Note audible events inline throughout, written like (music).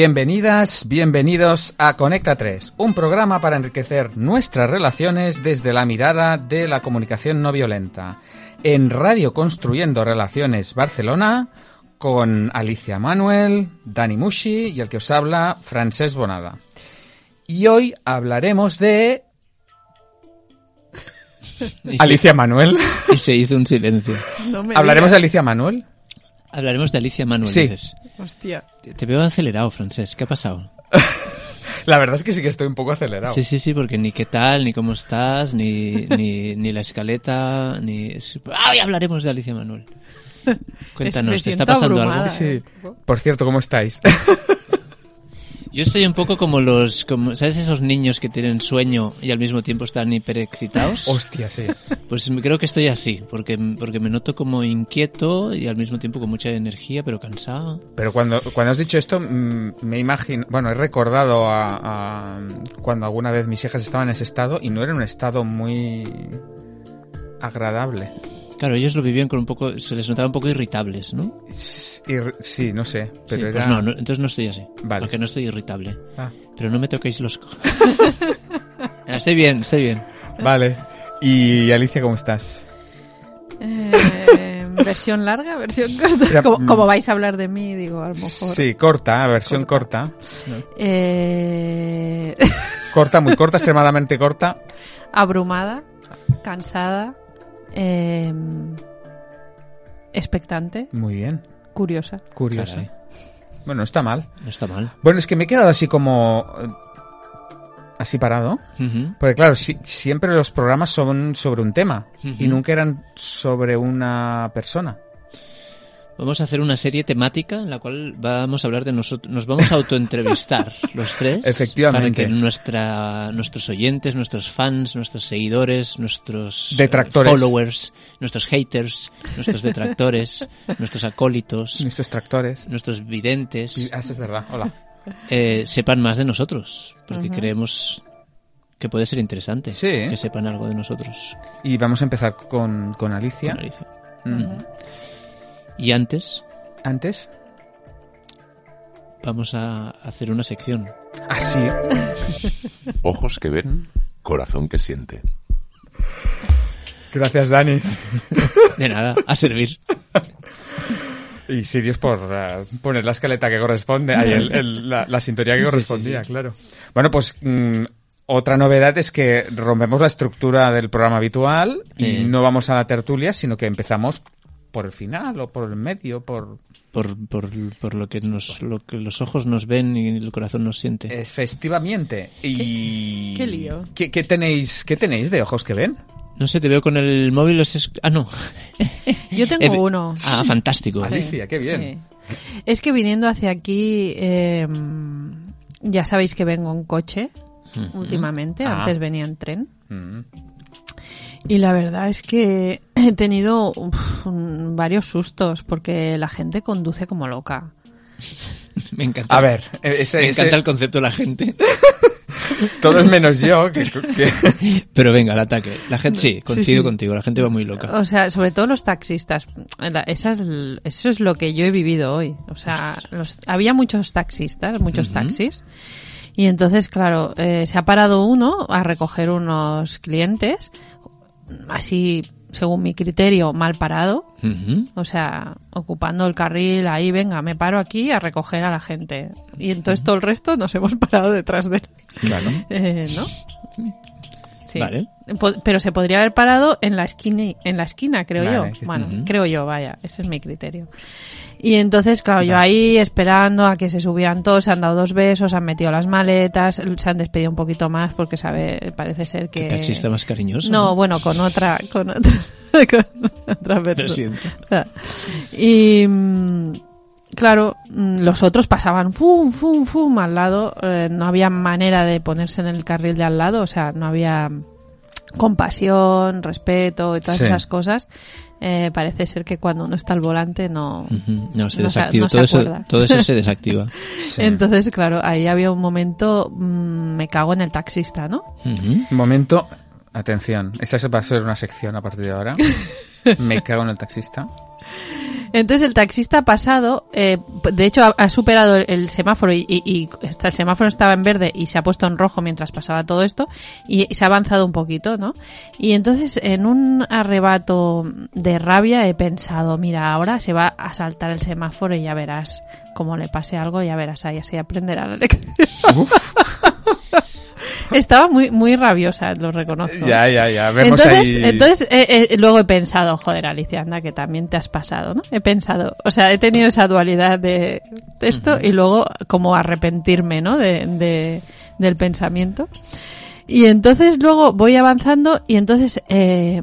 Bienvenidas, bienvenidos a Conecta 3, un programa para enriquecer nuestras relaciones desde la mirada de la comunicación no violenta. En Radio Construyendo Relaciones Barcelona, con Alicia Manuel, Dani Mushi y el que os habla, Francesc Bonada. Y hoy hablaremos de... (laughs) Y se- Alicia Manuel. Y se hizo un silencio. No ¿Hablaremos de. Alicia Manuel? Hablaremos de Alicia Manuel. Sí. dices. Hostia. Te, veo acelerado, Francesc. ¿Qué ha pasado? (laughs) La verdad es que sí que estoy un poco acelerado. Sí, sí, sí, porque ni qué tal, ni cómo estás, ni, ni, (laughs) ni la escaleta, ni... ¡Ay, hablaremos de Alicia Manuel! (laughs) Cuéntanos, ¿te está pasando abrumada, algo? Sí. ¿eh? Por cierto, ¿cómo estáis? Yo estoy un poco como los... Como, ¿Sabes esos niños que tienen sueño y al mismo tiempo están hiperexcitados? Hostia, sí. Pues creo que estoy así, porque, porque me noto como inquieto y al mismo tiempo con mucha energía, pero cansado. Pero cuando, cuando has dicho esto, mm, me imagino, bueno, he recordado a, a cuando alguna vez mis hijas estaban en ese estado y no era un estado muy agradable. Claro, ellos lo vivían con un poco... Se les notaba un poco irritables, ¿no? Sí, no sé, pero Sí, era... Pues no, no, entonces no estoy así. Vale. Porque no estoy irritable. Ah, Pero no me toquéis los Ah, (laughs) estoy bien, estoy bien. vale. Y Alicia, ¿cómo estás? Eh, versión larga, versión corta. Como, mm. como vais a hablar de mí, digo, a lo mejor. Sí, corta, versión corta. Eh, Corta, muy corta, (laughs) extremadamente corta. abrumada, cansada, eh, expectante, Muy bien, curiosa. curiosa. Caray, Bueno, no está mal. no está mal. Bueno, es que me he quedado así como... eh, Así parado. Porque claro, si- siempre los programas son sobre un tema y nunca eran sobre una persona. Vamos a hacer una serie temática en la cual vamos a hablar de nosotros. Nos vamos a autoentrevistar (laughs) los tres. Efectivamente. Para que nuestra, nuestros oyentes, nuestros fans, nuestros seguidores, nuestros eh, Detractores. followers, nuestros haters, nuestros detractores, (laughs) nuestros acólitos, Nuestros tractores. nuestros videntes, Sí, ah, es verdad. Hola. eh, sepan más de nosotros, porque creemos que puede ser interesante Sí. que sepan algo de nosotros. Y vamos a empezar con, con Alicia. con Alicia. Mm. Y antes Antes. vamos a hacer una sección. Así. (laughs) Ojos que ven, corazón que siente. Gracias, Dani. (laughs) De nada, a servir. Y Sirius por eh, poner la escaleta que corresponde, ahí el- el- la, la sintonía que Sí, sí, correspondía, sí. claro. Bueno, pues mm, otra novedad es que rompemos la estructura del programa habitual y no vamos a la tertulia, sino que empezamos por el final o por el medio, por... Por, por, por lo, que nos, lo que los ojos nos ven y el corazón nos siente. Efectivamente. Y... qué lío. ¿Qué, qué tenéis, ¿Qué tenéis de ojos que ven? No sé, te veo con el móvil. es- Ah, no. Yo tengo Eh, uno. Ah, fantástico. Alicia, qué bien. Sí. Es que viniendo hacia aquí, eh, ya sabéis que vengo en coche últimamente, Ah. antes venía en tren. Mm. Y la verdad es que (clears throat) he tenido uf, un- varios sustos porque la gente conduce como loca. (laughs) Me encanta. A ver, ese, Me ese- encanta el concepto de la gente. (laughs) todo es menos yo. Que, que- (laughs) Pero venga, el ataque. La gente, sí, coincido sí. contigo. La gente va muy loca. O sea, sobre todo los taxistas. Esa es eso es lo que yo he vivido hoy. O sea, los- había muchos taxistas, muchos taxis. Y entonces, claro, eh, se ha parado uno a recoger unos clientes, así, según mi criterio, mal parado. O sea, ocupando el carril ahí, venga, me paro aquí a recoger a la gente. Y entonces todo el resto nos hemos (laughs) parado detrás de él. Claro. Eh, ¿No? Sí. Vale. Po- Pero se podría haber parado en la esquina, en la esquina creo Vale, yo. Bueno, creo yo, vaya, ese es mi criterio. Y entonces, claro, yo ahí esperando a que se subieran todos, se han dado dos besos, han metido las maletas, se han despedido un poquito más porque sabe, parece ser que... Qué taxista más cariñoso. No, bueno, con otra, con otra, (laughs) con otra Lo persona. siento. Y mm, claro, mm, los otros pasaban fum, fum, fum al lado. eh, no había manera de ponerse en el carril de al lado, o sea, no había compasión, respeto y todas Sí. esas cosas. Eh, parece ser que cuando uno está al volante no. No, se No se- desactiva. no se todo, eso, todo eso se (laughs) desactiva. Sí. Entonces, claro, ahí había un momento, mm, me cago en el taxista, ¿no? Un momento, atención, esta va a ser una sección a partir de ahora. (laughs) Me cago en el taxista. Entonces el taxista ha pasado, eh, de hecho ha, superado el, semáforo y, y- y el semáforo estaba en verde y se ha puesto en rojo mientras pasaba todo esto y, se ha avanzado un poquito, ¿no? Y entonces en un arrebato de rabia he pensado, mira, ahora se va a saltar el semáforo y ya verás cómo le pase algo, ya verás, ahí así aprenderá la lección. Estaba muy muy rabiosa, lo reconozco. Ya, ya, ya. Vemos entonces, ahí. entonces eh, eh, luego he pensado, joder, Alicia, anda, que también te has pasado, ¿no? He pensado, o sea, he tenido esa dualidad de esto y luego como arrepentirme, ¿no? De, de- del pensamiento. Y entonces luego voy avanzando y entonces eh,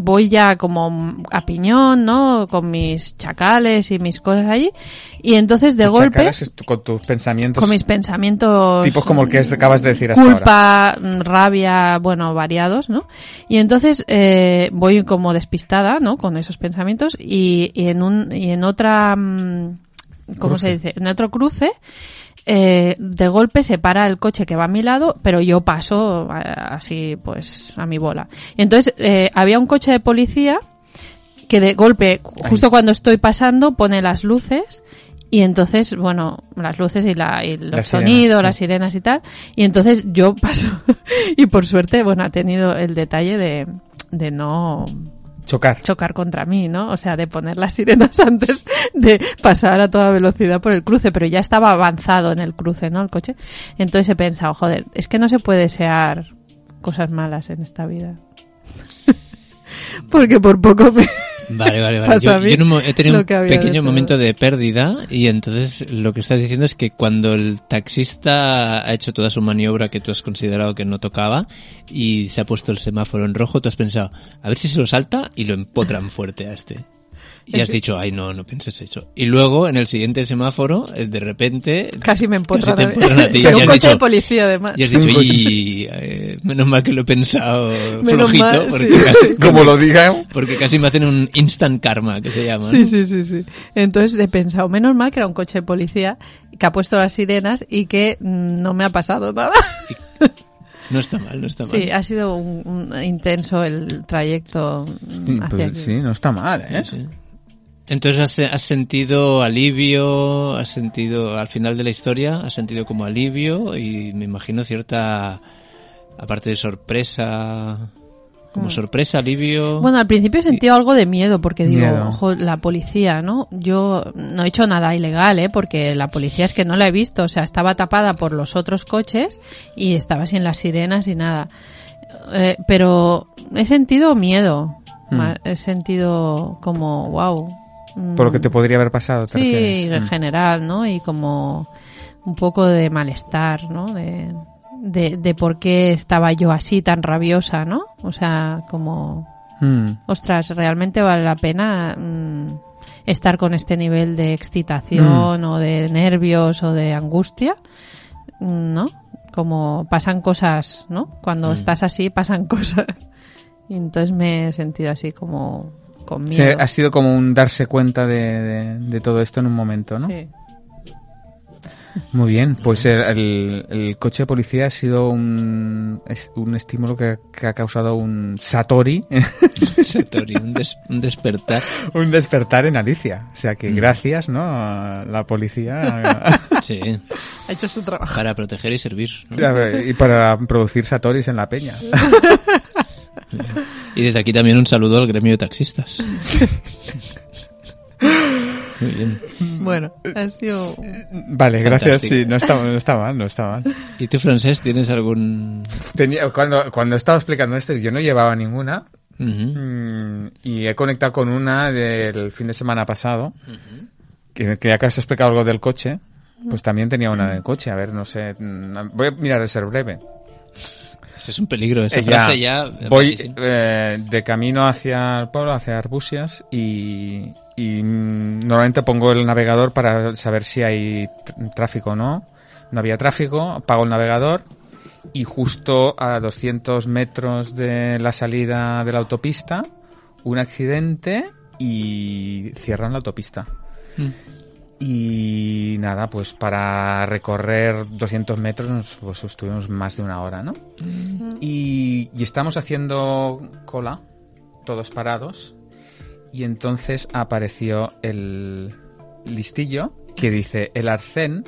voy ya como a piñón, ¿no? Con mis chacales y mis cosas allí. Y entonces de golpe, con tus pensamientos. con mis pensamientos Tipos como el que acabas de decir hasta culpa, mm, rabia, bueno, variados, ¿no? Y entonces eh, voy como despistada, ¿no? Con esos pensamientos y, y en un y en otra, mm, ¿cómo Cruce. se dice? En otro cruce. Eh, de golpe se para el coche que va a mi lado, pero yo paso eh, así, pues, a mi bola. Y entonces eh, había un coche de policía que de golpe, justo cuando estoy pasando, pone las luces y entonces, bueno, las luces y, la, y los sirenas, sonidos, las sirenas y tal. Y entonces yo (laughs) paso y por suerte, bueno, ha tenido el detalle de, de no Chocar. chocar contra mí, ¿no? O sea, de poner las sirenas (laughs) antes de pasar a toda velocidad por el cruce, pero ya estaba avanzado en el cruce, ¿no? El coche. Entonces he pensado, joder, es que no se puede desear cosas malas en esta vida. (laughs) Porque por poco. Vale, vale, vale. Yo, he tenido un pequeño momento de pérdida y entonces lo que estás diciendo es que cuando el taxista ha hecho toda su maniobra que tú has considerado que no tocaba y se ha puesto el semáforo en rojo, tú has pensado, a ver si se lo salta y lo empotran fuerte a este. Y has dicho, ay, no, no pienses eso. Y luego, en el siguiente semáforo, eh, de repente... Casi me empotran (laughs) casi a a ti. Pero Y un has coche de dicho- policía, además. Y has (laughs) dicho, y eh, menos mal que lo he pensado (laughs) Menos flojito, mal, porque, sí. casi, Como lo diga. porque casi me hacen un instant karma, que se llama. ¿no? Sí, sí, sí, sí. Entonces he pensado, menos mal que era un coche de policía que ha puesto las sirenas y que mm, no me ha pasado nada. No está mal, no está mal. Sí, ha sido un, un intenso el trayecto mm, Sí, hacia pues aquí. sí, no está mal, ¿eh? Sí. Entonces has, has sentido alivio, has sentido al final de la historia, has sentido como alivio y me imagino cierta, aparte de sorpresa, como sorpresa, alivio. Mm. Bueno, al principio he sentido algo de miedo porque digo, Miedo. ojo, la policía, ¿no? Yo no he hecho nada ilegal, ¿eh? Porque la policía es que no la he visto, o sea, estaba tapada por los otros coches y estaba sin las sirenas y nada. Eh, pero he sentido miedo, Mm. he sentido como, wow. Por lo que te podría haber pasado. te Sí, refieres. en Mm. general, ¿no? Y como un poco de malestar, ¿no? De, de, de por qué estaba yo así tan rabiosa, ¿no? O sea, como, Mm. ostras, realmente vale la pena mm, estar con este nivel de excitación o de nervios o de angustia, Mm, ¿no? Como pasan cosas, ¿no? Cuando estás así pasan (laughs) cosas. Y entonces me he sentido así como con Sí, miedo. ha sido como un darse cuenta de, de- de todo esto en un momento, ¿no? Sí. Muy bien, pues el, el- el coche de policía ha sido un, es- un estímulo que, que ha causado un satori, (laughs) Satori, un, des- un despertar. un despertar en Alicia. O sea Mm. que gracias, ¿no? A la policía (laughs) Sí, Ha hecho su trabajo. para proteger y servir. ¿no? y para producir satoris en la peña. (laughs) Y desde aquí también un saludo al gremio de taxistas. (laughs) Muy bien. Bueno, ha sido... Vale, gracias. Fantástico. Sí, no está, no está mal, no está mal. ¿Y tú, Francés, tienes algún...? Tenía, cuando, cuando estaba explicando esto, yo no llevaba ninguna. Mm, y he conectado con una del fin de semana pasado, que, que ya que has explicado algo del coche, pues también tenía una del coche. A ver, no sé, mm, voy a mirar de ser breve. Ese es un peligro, esa Eh, ya, frase ya... voy eh, de camino hacia el pueblo, hacia Arbusias, y, y, mm, normalmente pongo el navegador para saber si hay tr- tráfico o no. No había tráfico, apago el navegador y justo a 200 metros de la salida de la autopista, un accidente y cierran la autopista. Mm. Y nada, pues para recorrer 200 metros nos, pues estuvimos más de una hora, ¿no? Y, y estamos haciendo cola, todos parados. y entonces apareció el listillo que dice el arcén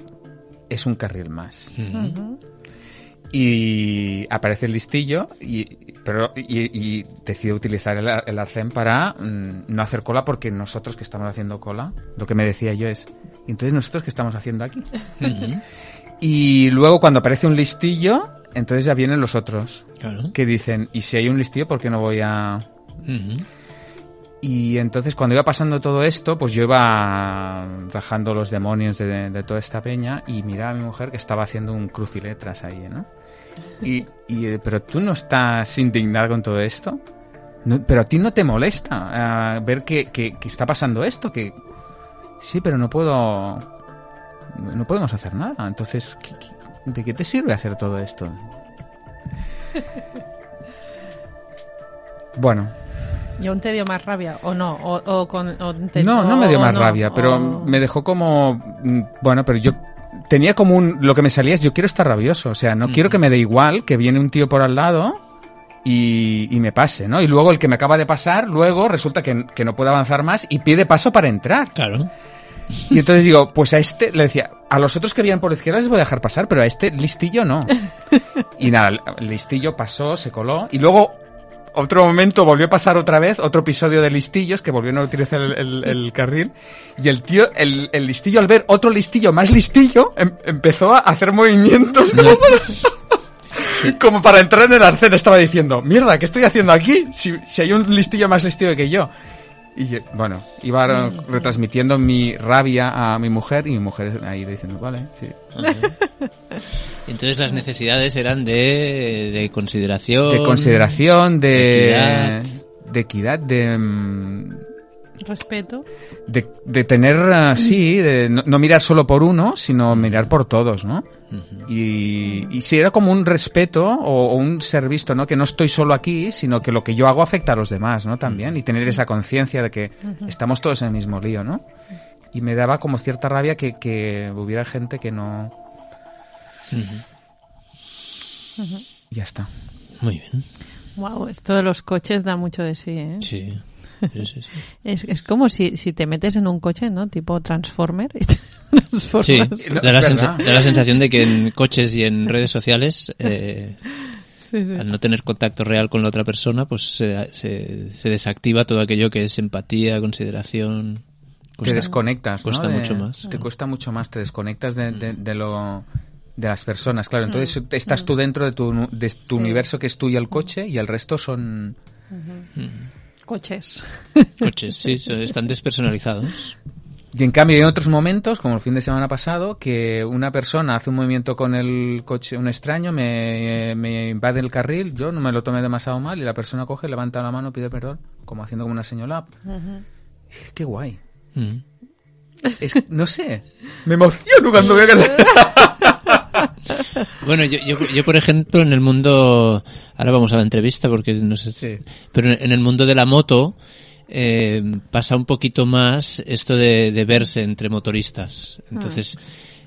es un carril más. Ujú. Y aparece el listillo y, pero, y, y decide utilizar el, el arcén para mm, no hacer cola porque nosotros que estamos haciendo cola, lo que me decía yo es, "¿Y entonces nosotros qué estamos haciendo aquí? (laughs) Y luego cuando aparece un listillo, entonces ya vienen los otros Claro. que dicen, ¿y si hay un listillo por qué no voy a...? Y entonces cuando iba pasando todo esto, pues yo iba rajando los demonios de, de toda esta peña y miraba a mi mujer que estaba haciendo un cruciletras ahí, ¿no? Y, y, eh, pero tú no estás indignada con todo esto. No, pero a ti no te molesta ah, ver que, que- que está pasando esto, que sí, pero no puedo, no, podemos hacer nada. Entonces, ¿qué- qué- ¿de qué te sirve hacer todo esto? (laughs) Bueno, ¿Y aún te dio más rabia? ¿O no? ¿O, o con, o te- No, no me dio más no? rabia, pero me dejó como... mm, Bueno, pero yo tenía como un... Lo que me salía es yo quiero estar rabioso, o sea, no quiero que me dé igual que viene un tío por al lado y, y me pase, ¿no? Y luego el que me acaba de pasar, luego resulta que, que no puede avanzar más y pide paso para entrar. Claro. Y entonces digo, pues a este, le decía, a los otros que vienen por la izquierda les voy a dejar pasar, pero a este listillo no. (laughs) Y nada, el- el listillo pasó, se coló, y luego otro momento volvió a pasar otra vez, otro episodio de listillos, que volvió a utilizar el, el- el carril, y el tío, el, el listillo al ver otro listillo más listillo, em- empezó a hacer movimientos como para, como para entrar en el arcén, estaba diciendo, mierda, ¿qué estoy haciendo aquí? Si, si hay un listillo más listillo que yo. Y bueno, iba retransmitiendo mi rabia a mi mujer y mi mujer ahí diciendo, vale, sí. (laughs) Entonces las necesidades eran de, de consideración. De consideración, de, equidad. de equidad, de, mm, Respeto. de, de tener, ah, sí, de no, no mirar solo por uno, sino mirar por todos, ¿no? Y, y sí, era como un respeto o, o un ser visto, ¿no? Que no estoy solo aquí, sino que lo que yo hago afecta a los demás, ¿no? También, y tener esa conciencia de que estamos todos en el mismo lío, ¿no? Y me daba como cierta rabia que, que hubiera gente que no... Ya está. Muy bien. Wow, esto de los coches da mucho de sí, ¿eh? Sí. Sí, sí, sí. (laughs) Es, es como si, si te metes en un coche, ¿no? Tipo Transformer y te (laughs) transformas. Sí, No, da la, da sensación de que en coches y en redes sociales, eh, (laughs) Sí, sí. al no tener contacto real con la otra persona, pues se, se- se desactiva todo aquello que es empatía, consideración. te Cuesta- desconectas, ¿no? cuesta De- mucho más. Te cuesta mucho más, te desconectas de, de- de lo de las personas, claro. Entonces estás tú dentro de tu, de tu universo que es tú y el coche y el resto son... Coches. Coches, sí, están despersonalizados. Y en cambio hay otros momentos, como el fin de semana pasado, que una persona hace un movimiento con el coche, un extraño, me, me invade el carril, yo no me lo tomé demasiado mal y la persona coge, levanta la mano, pide perdón, como haciendo como una señal. Qué guay. Mm. Es, no sé, me emociono cuando veo que... (laughs) Bueno, yo, yo, yo, por ejemplo, en el mundo, ahora vamos a la entrevista porque no sé, Sí. pero en el mundo de la moto eh, pasa un poquito más esto de, de verse entre motoristas. Entonces,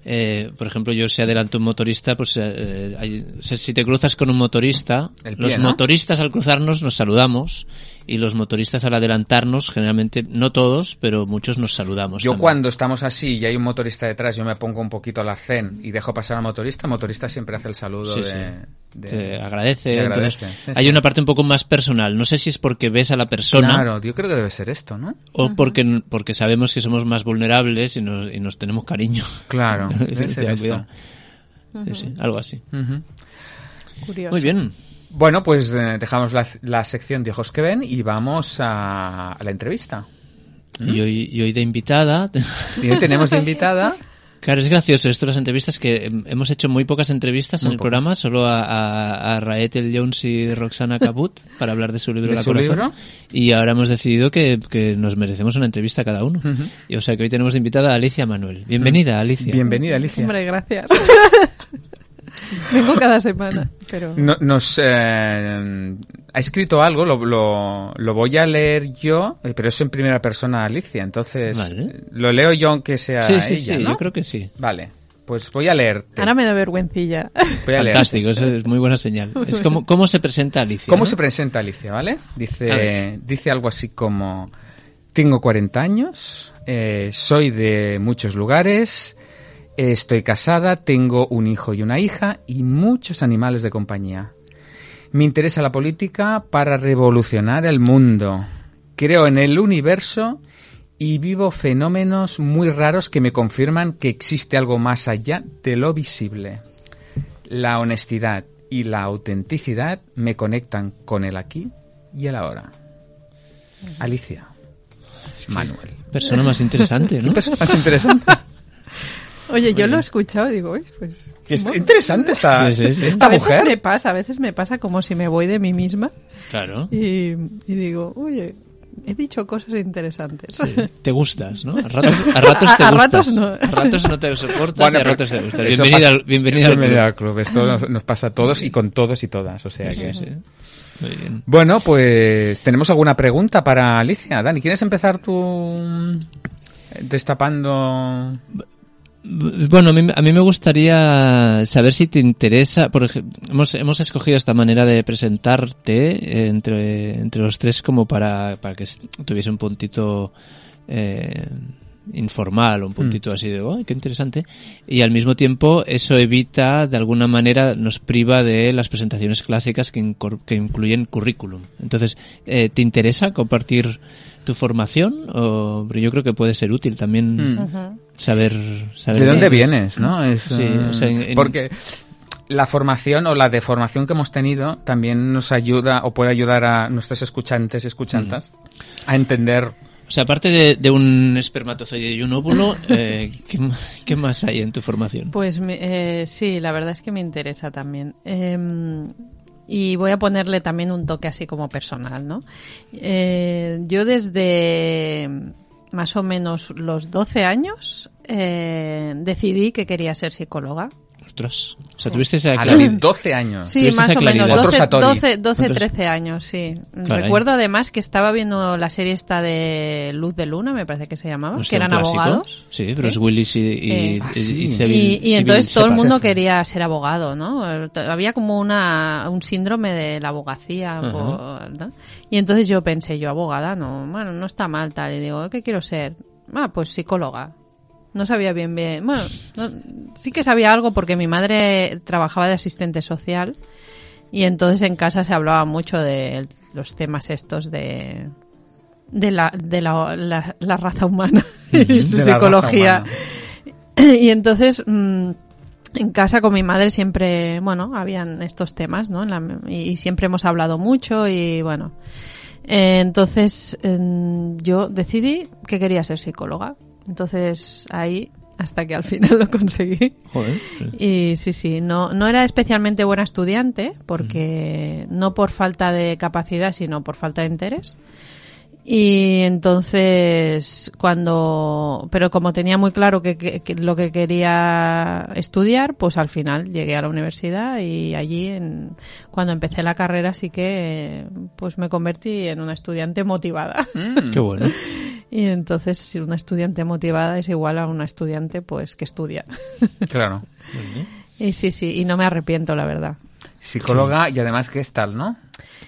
eh, por ejemplo, yo si adelanto un motorista, pues eh, hay- o sea, si te cruzas con un motorista, pie, los ¿no? motoristas al cruzarnos nos saludamos y los motoristas al adelantarnos, generalmente, no todos, pero muchos nos saludamos. Yo también. cuando estamos así y hay un motorista detrás, yo me pongo un poquito al arcén y dejo pasar al motorista, el motorista siempre hace el saludo Sí, de, sí. de- te agradece. te entonces, agradece, sí, hay sí. una parte un poco más personal. No sé si es porque ves a la persona Claro, yo creo que debe ser esto, ¿no? o porque, porque sabemos que somos más vulnerables y nos, y nos tenemos cariño. Claro, (laughs) debe ser esto. cuidado. Sí, sí, algo así. Curioso. Muy bien. Bueno, pues eh, dejamos la, la sección de ojos que ven y vamos a, a la entrevista. Y, hoy, y hoy de invitada. (laughs) Y hoy tenemos de invitada. Claro, es gracioso esto de las entrevistas que em, hemos hecho muy pocas entrevistas en Muy el pocas. programa, solo a, a, a Raetel Jones y Roxana Cabut (laughs) para hablar de su libro ¿De La su Corazón. libro? Y ahora hemos decidido que, que nos merecemos una entrevista cada uno. Ujú. Y o sea que hoy tenemos de invitada a Alicia Manuel. Bienvenida, Alicia. Bienvenida, Alicia. Hombre, gracias. (laughs) (laughs) Vengo cada semana, pero... No- nos eh, ha escrito algo, lo, lo, lo voy a leer yo, eh, pero es en primera persona Alicia, entonces Vale. eh, lo leo yo aunque sea Sí, sí, ella, sí, ¿no? yo creo que sí. Vale, pues voy a leerte. Ahora me da vergüencilla. Voy a. Fantástico, eso es muy buena señal. (laughs) Es como cómo se presenta Alicia. ¿Cómo ¿no? se presenta Alicia, vale? Dice, dice algo así como... Tengo 40 años, eh, soy de muchos lugares, estoy casada, tengo un hijo y una hija y muchos animales de compañía. Me interesa la política para revolucionar el mundo. Creo en el universo y vivo fenómenos muy raros que me confirman que existe algo más allá de lo visible. La honestidad y la autenticidad me conectan con el aquí y el ahora. Alicia. Manuel. Persona más interesante, (laughs) ¿no? ¿Qué persona más interesante? Oye, yo lo he escuchado y digo, "Uy, pues... Es bueno". interesante esta, Sí, sí, sí. esta a veces mujer. me pasa, a veces me pasa como si me voy de mí misma Claro. y, y digo, oye, he dicho cosas interesantes. Sí, (laughs) Te gustas, ¿no? A ratos, a ratos te A- a gustas. ratos no. A ratos no te soportas Bueno, y a ratos te gustas. Bienvenida, pasa- al, bienvenida al Bienvenida club. al club. Esto nos, nos pasa a todos y con todos y todas. O sea que. Sí, sí. Muy bien. Bueno, pues tenemos alguna pregunta para Alicia. Dani, ¿quieres empezar tú destapando? Bueno, a mí, a mí me gustaría saber si te interesa, por ejemplo, hemos, hemos escogido esta manera de presentarte entre, entre los tres como para, para que tuviese un puntito eh, informal, un puntito así de, ¡ay, qué interesante! Y al mismo tiempo eso evita, de alguna manera, nos priva de las presentaciones clásicas que, que incluyen currículum. Entonces, eh, ¿te interesa compartir tu formación? O, pero yo creo que puede ser útil también Mm. Saber, saber ¿De dónde vienes? ¿no? Es, Sí, eh, o sea, en- en- Porque la formación o la deformación que hemos tenido también nos ayuda o puede ayudar a nuestros escuchantes y escuchantas a entender. O sea, aparte de, de un espermatozoide y un óvulo, eh, (laughs) ¿qué, qué más hay en tu formación? Pues me- eh, sí, la verdad es que me interesa también. Em, y voy a ponerle también un toque así como personal, ¿no? Eh, yo desde más o menos los 12 años eh, decidí que quería ser psicóloga. Ostras. O sea, tuviste esa A los 12 años. Sí, más esa o menos, claridad. Otro 12, Satori. 12, 12, Otros- 13 años, sí. Caray. Recuerdo además que estaba viendo la serie esta de Luz de Luna, me parece que se llamaba, Hostia, que eran abogados. Sí, Bruce Willis y, y, Sí. Ah, y- sí. y Civil- Y, y Civil entonces todo el mundo quería ser abogado, ¿no? Había como una, un síndrome de la abogacía. Por- ¿no? Y entonces yo pensé, yo abogada, no, bueno, no está mal tal. Y digo, ¿qué quiero ser? Ah, pues psicóloga. No sabía bien bien. Bueno, no- sí que sabía algo porque mi madre trabajaba de asistente social y entonces en casa se hablaba mucho de los temas estos de de la, de la, la- la raza humana (laughs) y su De psicología. (clears throat) y entonces mm, en casa con mi madre siempre, bueno, habían estos temas, ¿no? La- y, y siempre hemos hablado mucho y bueno. Eh, entonces yo decidí que quería ser psicóloga. Entonces ahí hasta que al final (laughs) lo conseguí. Joder. Y sí, sí, no, no era especialmente buena estudiante, porque no por falta de capacidad, sino por falta de interés. Y entonces, cuando, pero como tenía muy claro que, que- que lo que quería estudiar, pues al final llegué a la universidad y allí, en, cuando empecé la carrera, sí que, pues me convertí en una estudiante motivada. Mm. Qué bueno. (laughs) Y entonces, si una estudiante motivada es igual a una estudiante, pues que estudia. (laughs) Claro. Y sí, sí, y no me arrepiento, la verdad. Psicóloga y además que es tal, ¿no?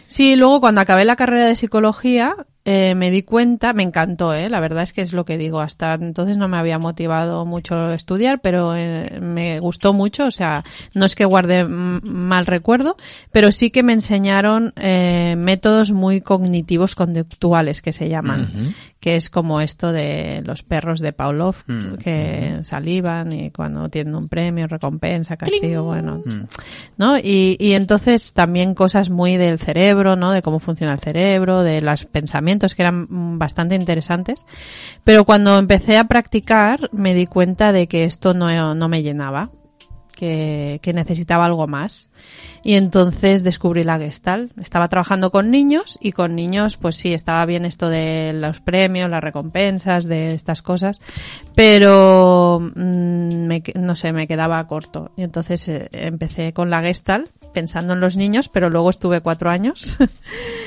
Sí, luego cuando acabé la carrera de psicología eh, me di cuenta, me encantó, ¿eh? la verdad es que es lo que digo, hasta entonces no me había motivado mucho estudiar, pero eh, me gustó mucho, o sea, no es que guarde mal recuerdo, pero sí que me enseñaron eh, métodos muy cognitivos conductuales que se llaman, que es como esto de los perros de Pavlov, Mm. que salivan y cuando tienen un premio, recompensa, castigo, bueno, Mm. ¿no? Y, y entonces también cosas muy del cerebro, ¿no? De cómo funciona el cerebro, de los pensamientos que eran bastante interesantes. Pero cuando empecé a practicar me di cuenta de que esto no, no me llenaba, que, que necesitaba algo más. Y entonces descubrí la Gestalt. Estaba trabajando con niños y con niños, pues sí, estaba bien esto de los premios, las recompensas, de estas cosas, pero mm, me no sé, me quedaba corto. Y entonces eh, empecé con la Gestalt pensando en los niños, pero luego estuve cuatro años (laughs)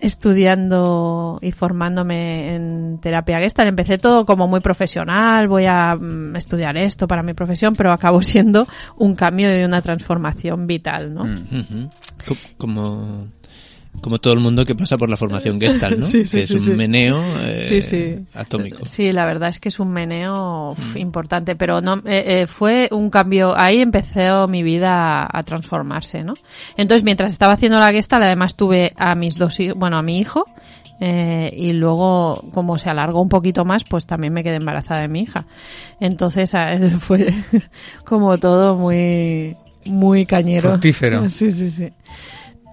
estudiando y formándome en terapia Gestalt. Empecé todo como muy profesional, voy a mm, estudiar esto para mi profesión, pero acabó siendo un cambio y una transformación vital, ¿no? Mm. Como Como todo el mundo que pasa por la formación Gestalt, ¿no? (laughs) Sí, sí, que es sí, un sí. meneo eh, Sí, sí. atómico. Sí, la verdad es que es un meneo uf, importante, pero no eh, eh, fue un cambio. Ahí empezó mi vida a, a transformarse, ¿no? Entonces, mientras estaba haciendo la Gestalt, además tuve a mis dos hijos, bueno, a mi hijo, eh, y luego, como se alargó un poquito más, pues también me quedé embarazada de mi hija. Entonces, ah, (laughs) fue como todo muy, muy cañero. Fructífero. (laughs) Sí, sí, sí.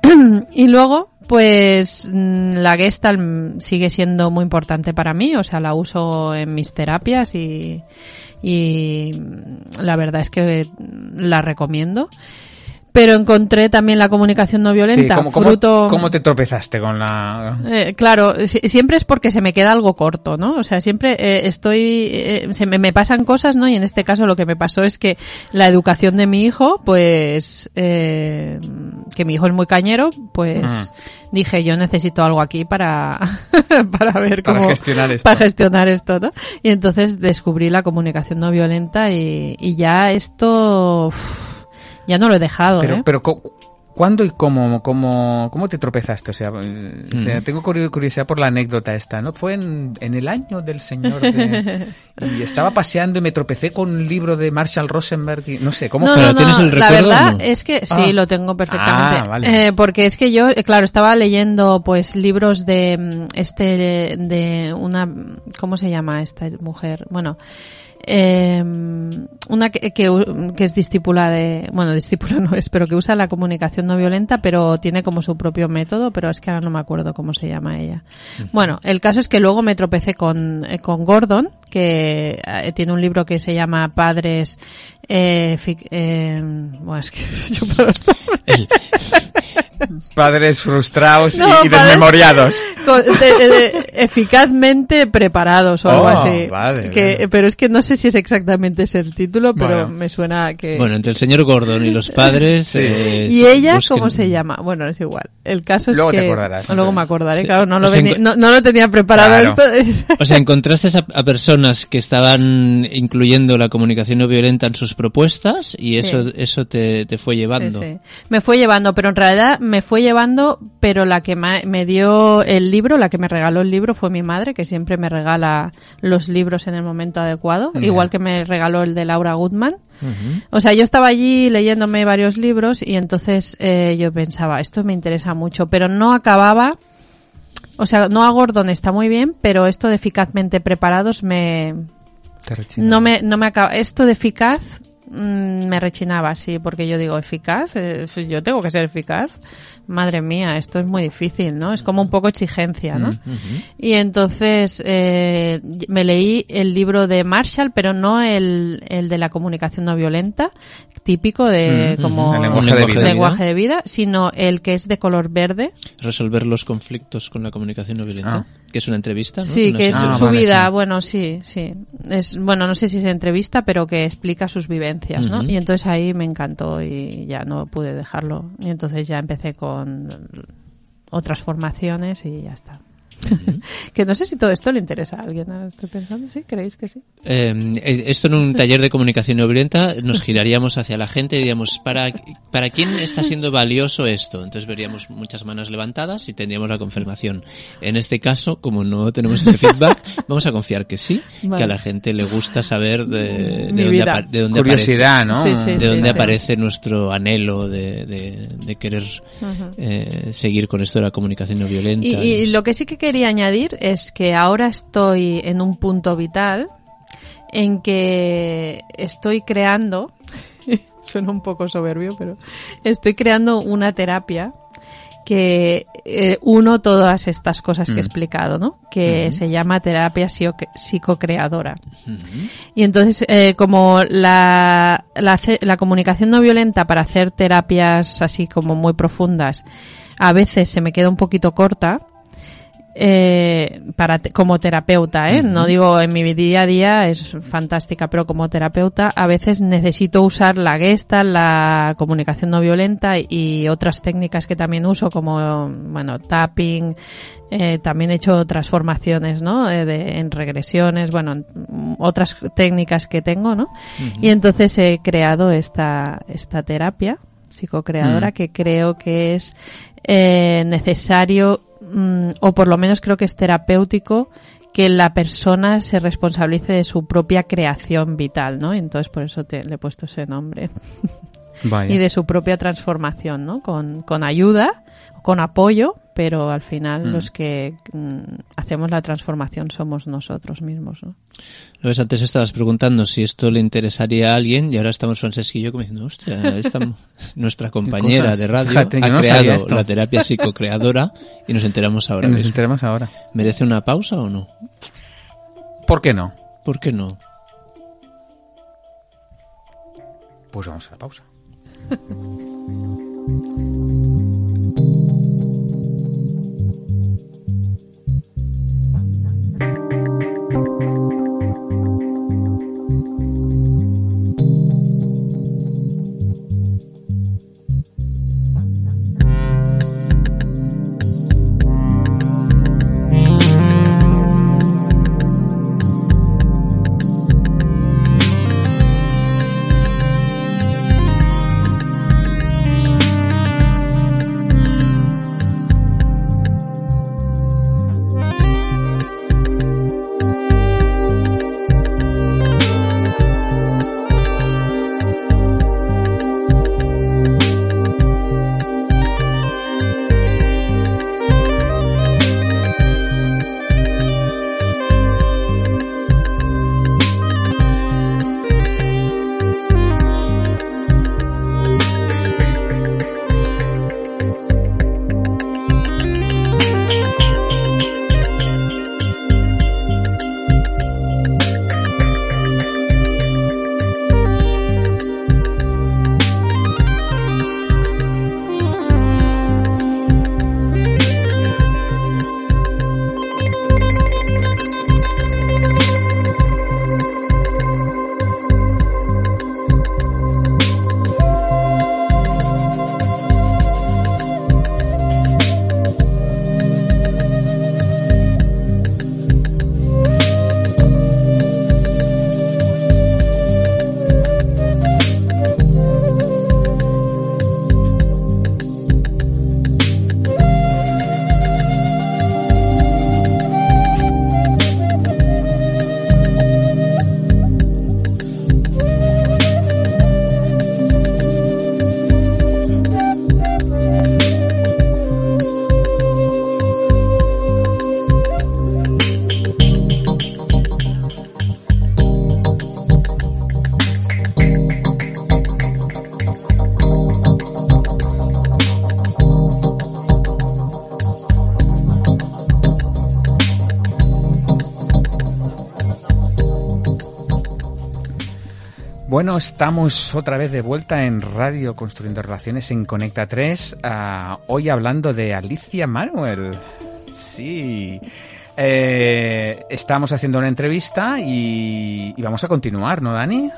(clears throat) y luego, pues mm, la Gestalt sigue siendo muy importante para mí, o sea, la uso en mis terapias y, y mm, la verdad es que la recomiendo. Pero encontré también la comunicación no violenta, Sí, ¿cómo, cómo- fruto... cómo te tropezaste con la...? Eh, claro, si- siempre es porque se me queda algo corto, ¿no? O sea, siempre eh, estoy, eh, se me, me pasan cosas, ¿no? Y en este caso lo que me pasó es que la educación de mi hijo, pues, eh, que mi hijo es muy cañero, pues Ah. dije yo necesito algo aquí para, (laughs) para ver Para cómo gestionar esto. para gestionar esto, ¿no? Y entonces descubrí la comunicación no violenta y, y ya esto, ya no lo he dejado, Pero, ¿eh? pero cu- ¿cuándo y cómo, cómo, cómo te tropezaste? O sea, eh, o sea, tengo curi- curiosidad por la anécdota esta, ¿no? Fue en, en el año del señor de- (laughs) y estaba paseando y me tropecé con un libro de Marshall Rosenberg y no sé, ¿cómo No, fue? Pero no, ¿tienes el la recuerdo o verdad no? es que sí, Ah. lo tengo perfectamente. Ah, vale. Eh, porque es que yo, eh, claro, estaba leyendo pues libros de mm, este, de una, ¿cómo se llama esta mujer? Bueno, eh, una que, que, que es discípula de, bueno, discípula no es, pero que usa la comunicación no violenta, pero tiene como su propio método, pero es que ahora no me acuerdo cómo se llama ella. Bueno, el caso es que luego me tropecé con, eh, con Gordon, que eh, tiene un libro que se llama Padres, eh, eh, bueno, es que (laughs) yo puedo estar- El- Padres frustrados y- No, y, padres- desmemoriados. con- de- de- eficazmente preparados o algo Oh, así. vale, que, bueno. Pero es que no sé si es exactamente ese el título, pero Bueno. me suena que... bueno, entre el señor Gordon y los padres... Sí. eh, ¿Y ella busquen- cómo se llama? Bueno, es igual. El caso es Luego te que... acordarás, no Luego te- me acordaré, Sí. claro, no lo, encu- no, no lo tenía preparado Claro. esto. O sea, encontraste a, a personas que estaban incluyendo la comunicación no violenta en sus propuestas y Sí. eso eso te, te fue llevando. Sí, sí. Me fue llevando, pero en realidad me fue llevando, pero la que me dio el libro, la que me regaló el libro fue mi madre, que siempre me regala los libros en el momento adecuado, igual que me regaló el de Laura Goodman. O sea, yo estaba allí leyéndome varios libros y entonces eh, yo pensaba, esto me interesa mucho, pero no acababa. O sea, no a Gordon está muy bien, pero esto de eficazmente preparados me, no me, no me acaba. Esto de eficaz mm, me rechinaba, sí, porque yo digo, eficaz, Eh, yo tengo que ser eficaz. Madre mía, esto es muy difícil, ¿no? Es como un poco exigencia, ¿no? Y entonces eh, me leí el libro de Marshall, pero no el, el de la comunicación no violenta, típico de Mm, como el lenguaje de vida. de lenguaje de vida, sino el que es de color verde. Resolver los conflictos con la comunicación no violenta, Ah. que es una entrevista, ¿no? Sí, Una que es Ah, su vale, vida, sí. bueno, sí, sí. Es, bueno, no sé si es entrevista, pero que explica sus vivencias, ¿no? Y entonces ahí me encantó y ya no pude dejarlo. Y entonces ya empecé con otras formaciones y ya está. (laughs) que no sé si todo esto le interesa a alguien, ahora estoy pensando, ¿sí? ¿Creéis que sí? Eh, eh, esto en un taller de comunicación no violenta nos giraríamos hacia la gente y diríamos, ¿para, ¿para quién está siendo valioso esto? Entonces veríamos muchas manos levantadas y tendríamos la confirmación. En este caso, como no tenemos ese feedback, (laughs) vamos a confiar que sí, Vale. que a la gente le gusta saber de, de dónde, apa- de dónde Curiosidad, ¿no? Sí, sí, aparece, de dónde sí. aparece nuestro anhelo de, de- de querer eh, seguir con esto de la comunicación no violenta. Y, y lo que sí que quería añadir es que ahora estoy en un punto vital en que estoy creando, (laughs) suena un poco soberbio, pero estoy creando una terapia que eh, uno todas estas cosas que he Mm. explicado, ¿no? Que se llama terapia psico- psicocreadora. Ujú. Y entonces, eh, como la, la comunicación no violenta para hacer terapias así como muy profundas, a veces se me queda un poquito corta, eh, para te- como terapeuta, ¿eh? No digo en mi día a día es fantástica, pero como terapeuta a veces necesito usar la gesta, la comunicación no violenta y otras técnicas que también uso como, bueno, tapping, eh, también he hecho transformaciones, ¿no? Eh, de- en regresiones, bueno, en- mm, otras técnicas que tengo, ¿no? Y entonces he creado esta, esta terapia psicocreadora Mm. que creo que es eh, necesario mm, o por lo menos creo que es terapéutico que la persona se responsabilice de su propia creación vital, ¿no? Entonces por eso te, le he puesto ese nombre (laughs) Vaya. y de su propia transformación, ¿no? Con, con ayuda, con apoyo, pero al final Mm. los que mm, hacemos la transformación somos nosotros mismos, ¿no? Lo ves, antes estabas preguntando si esto le interesaría a alguien y ahora estamos Francesc y yo como diciendo, hostia, esta (laughs) nuestra compañera de radio Fíjate, ha no creado la terapia (laughs) psicocreadora y nos enteramos ahora Nos mismo. enteramos ahora. ¿Merece una pausa o no? ¿Por qué no? ¿Por qué no? Pues vamos a la pausa. Ha. Bueno, estamos otra vez de vuelta en Radio Construyendo Relaciones en Conecta 3. ah, hoy hablando de Alicia Manuel. Sí. Eh, estamos haciendo una entrevista y, y vamos a continuar, ¿no, Dani?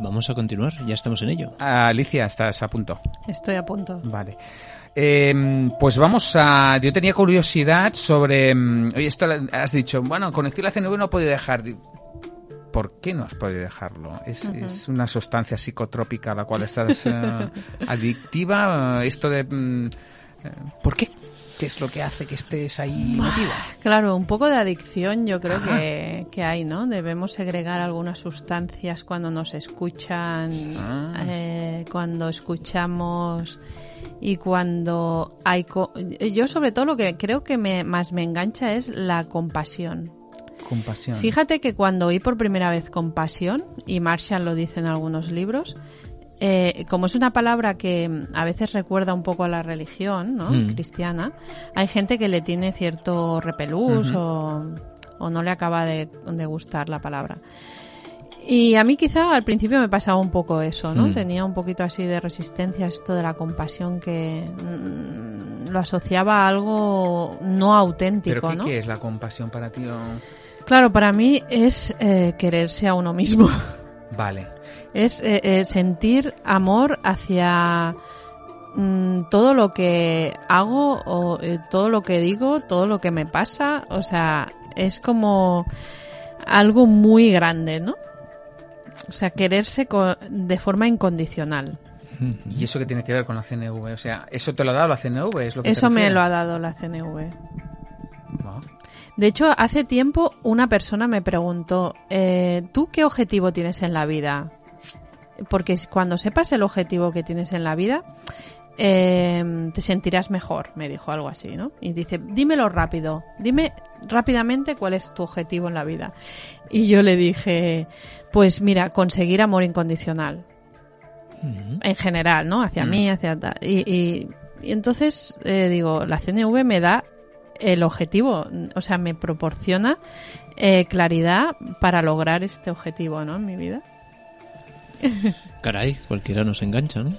Vamos a continuar, ya estamos en ello. Ah, Alicia, estás a punto. Estoy a punto. Vale. Eh, pues vamos a. Yo tenía curiosidad sobre. mm, Oye, esto has dicho, bueno, con el CNV no he podido dejar. ¿Por qué no has podido dejarlo? ¿Es, es una sustancia psicotrópica a la cual estás eh, (laughs) adictiva? Eh, Esto de. mm, eh, ¿Por qué? ¿Qué es lo que hace que estés ahí metida? Claro, un poco de adicción yo creo que, que hay, ¿no? Debemos segregar algunas sustancias cuando nos escuchan, Ah. eh, cuando escuchamos y cuando hay... co- yo sobre todo lo que creo que me, más me engancha es la compasión. Compasión. Fíjate que cuando oí por primera vez compasión, y Marshall lo dice en algunos libros, eh, como es una palabra que a veces recuerda un poco a la religión ¿no? Mm. cristiana, hay gente que le tiene cierto repelús o, o no le acaba de, de gustar la palabra. Y a mí quizá al principio me pasaba un poco eso, ¿no? Mm. Tenía un poquito así de resistencia a esto de la compasión que mm, lo asociaba a algo no auténtico, ¿Pero qué, ¿no? qué es la compasión para ti? o- Claro, para mí es eh, quererse a uno mismo. Vale. (laughs) es eh, eh, sentir amor hacia mm, todo lo que hago o eh, todo lo que digo, todo lo que me pasa. O sea, es como algo muy grande, ¿no? O sea, quererse co- de forma incondicional. (laughs) ¿Y eso qué tiene que ver con la CNV? O sea, ¿eso te lo ha dado la CNV? ¿Es lo que Eso me lo ha dado la CNV. Ah. De hecho, hace tiempo una persona me preguntó, eh, ¿tú qué objetivo tienes en la vida? Porque cuando sepas el objetivo que tienes en la vida, eh, te sentirás mejor, me dijo algo así, ¿no? Y dice, dímelo rápido, dime rápidamente cuál es tu objetivo en la vida. Y yo le dije, pues mira, conseguir amor incondicional en general, ¿no? Hacia Mm. mí, hacia tal. Y, y- y entonces eh, digo, la CNV me da el objetivo, o sea, me proporciona eh, claridad para lograr este objetivo, ¿no? En mi vida. (laughs) Caray, cualquiera nos engancha, ¿no?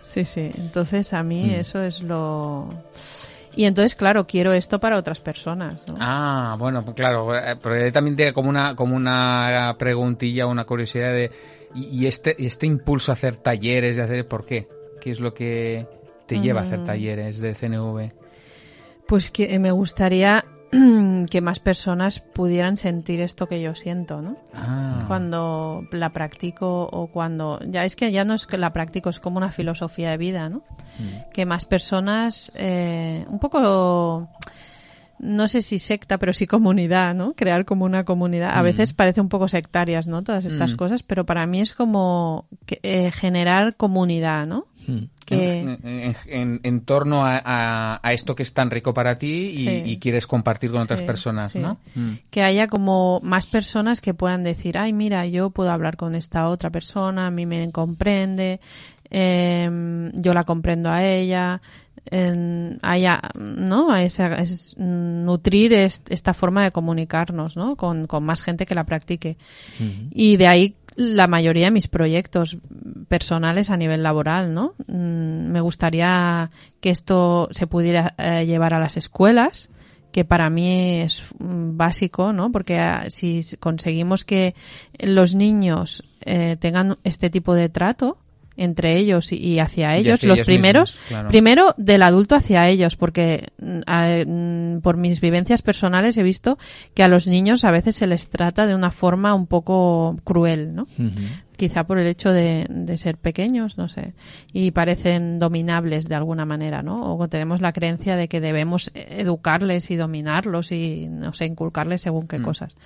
Sí, sí. Entonces a mí Mm. eso es lo. Y entonces, claro, quiero esto para otras personas, ¿no? Ah, bueno, pues claro, eh, porque también tiene como una, como una preguntilla, una curiosidad de, y, este, y este impulso a hacer talleres, de hacer, ¿por qué? ¿Qué es lo que te lleva a hacer Mm. talleres de CNV? Pues que me gustaría (clears throat) que más personas pudieran sentir esto que yo siento, ¿no? Ah, cuando la practico o cuando ya es que ya no es que la practico es como una filosofía de vida no que más personas eh, un poco no sé si secta pero sí comunidad no crear como una comunidad a Mm. veces parece un poco sectarias no todas estas Mm. cosas pero para mí es como que, eh, generar comunidad no Mm. que en, en- en- en torno a, a- a esto que es tan rico para ti y, Sí. y quieres compartir con otras personas, sí. ¿no? Que haya como más personas que puedan decir, ay, mira, yo puedo hablar con esta otra persona, a mí me comprende, em, yo la comprendo a ella, em, haya, ¿no? A esa- es, mm, nutrir est- esta forma de comunicarnos, ¿no? Con, con más gente que la practique. Y de ahí la mayoría de mis proyectos personales a nivel laboral, ¿no? Mm, Me gustaría que esto se pudiera eh, llevar a las escuelas, que para mí es mm, básico, ¿no? Porque ah, si conseguimos que los niños eh, tengan este tipo de trato entre ellos y, hacia ellos, los ellos primeros, mismos, claro. primero del adulto hacia ellos, porque mm, a- mm, por mis vivencias personales he visto que a los niños a veces se les trata de una forma un poco cruel, ¿no? Quizá por el hecho de, de ser pequeños, no sé, y parecen dominables de alguna manera, ¿no? O tenemos la creencia de que debemos educarles y dominarlos y, no sé, inculcarles según qué Mm. cosas.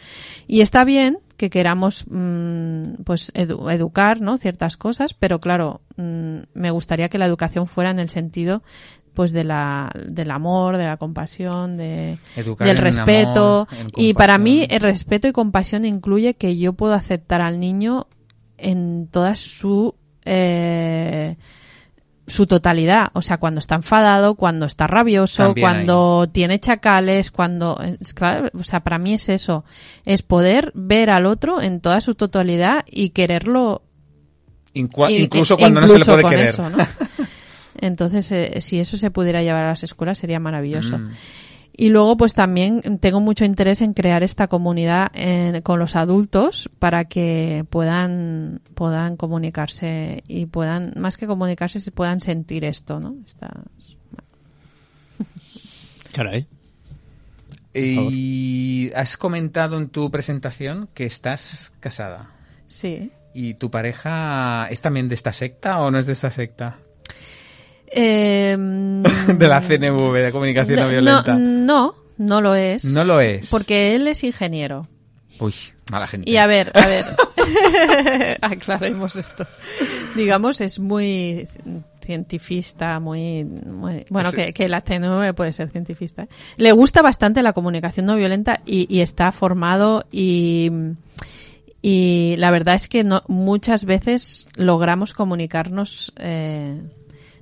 Y está bien que queramos, mm, pues, edu- educar, ¿no? Ciertas cosas, pero claro, mm, me gustaría que la educación fuera en el sentido pues de la, del amor, de la compasión, de, Educar del respeto. amor, y para mí el respeto y compasión incluye que yo puedo aceptar al niño en toda su eh, su totalidad, o sea, cuando está enfadado, cuando está rabioso, También cuando tiene chacales, cuando, es claro, o sea, para mí es eso, es poder ver al otro en toda su totalidad y quererlo Incua- incluso cuando no se le puede querer. eso, ¿no? (laughs) Entonces, eh, si eso se pudiera llevar a las escuelas sería maravilloso. Mm. Y luego, pues también tengo mucho interés en crear esta comunidad eh, con los adultos para que puedan, puedan comunicarse y puedan, más que comunicarse, se puedan sentir esto, ¿no? Esta- (laughs) Caray. Y has comentado en tu presentación que estás casada. Sí. ¿Y tu pareja es también de esta secta o no es de esta secta? Eh, (laughs) de la CNV, de comunicación no, no, violenta. no, no lo es. No lo es. Porque él es ingeniero. Uy, mala gente. Y a ver, a ver, (laughs) (laughs) aclaremos esto. Digamos, es muy cientifista, muy, muy- bueno, que, que la CNV puede ser cientifista. ¿eh? Le gusta bastante la comunicación no violenta y, y está formado y, y la verdad es que no, muchas veces logramos comunicarnos eh,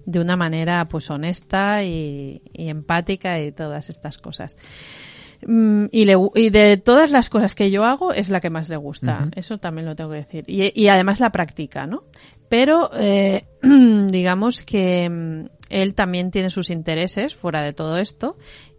de una manera pues honesta y, y empática y todas estas cosas. Mm, y, le y de todas las cosas que yo hago es la que más le gusta. Eso también lo tengo que decir. Y, y además la practica, ¿no? Pero eh, (clears throat) digamos que mm, él también tiene sus intereses fuera de todo esto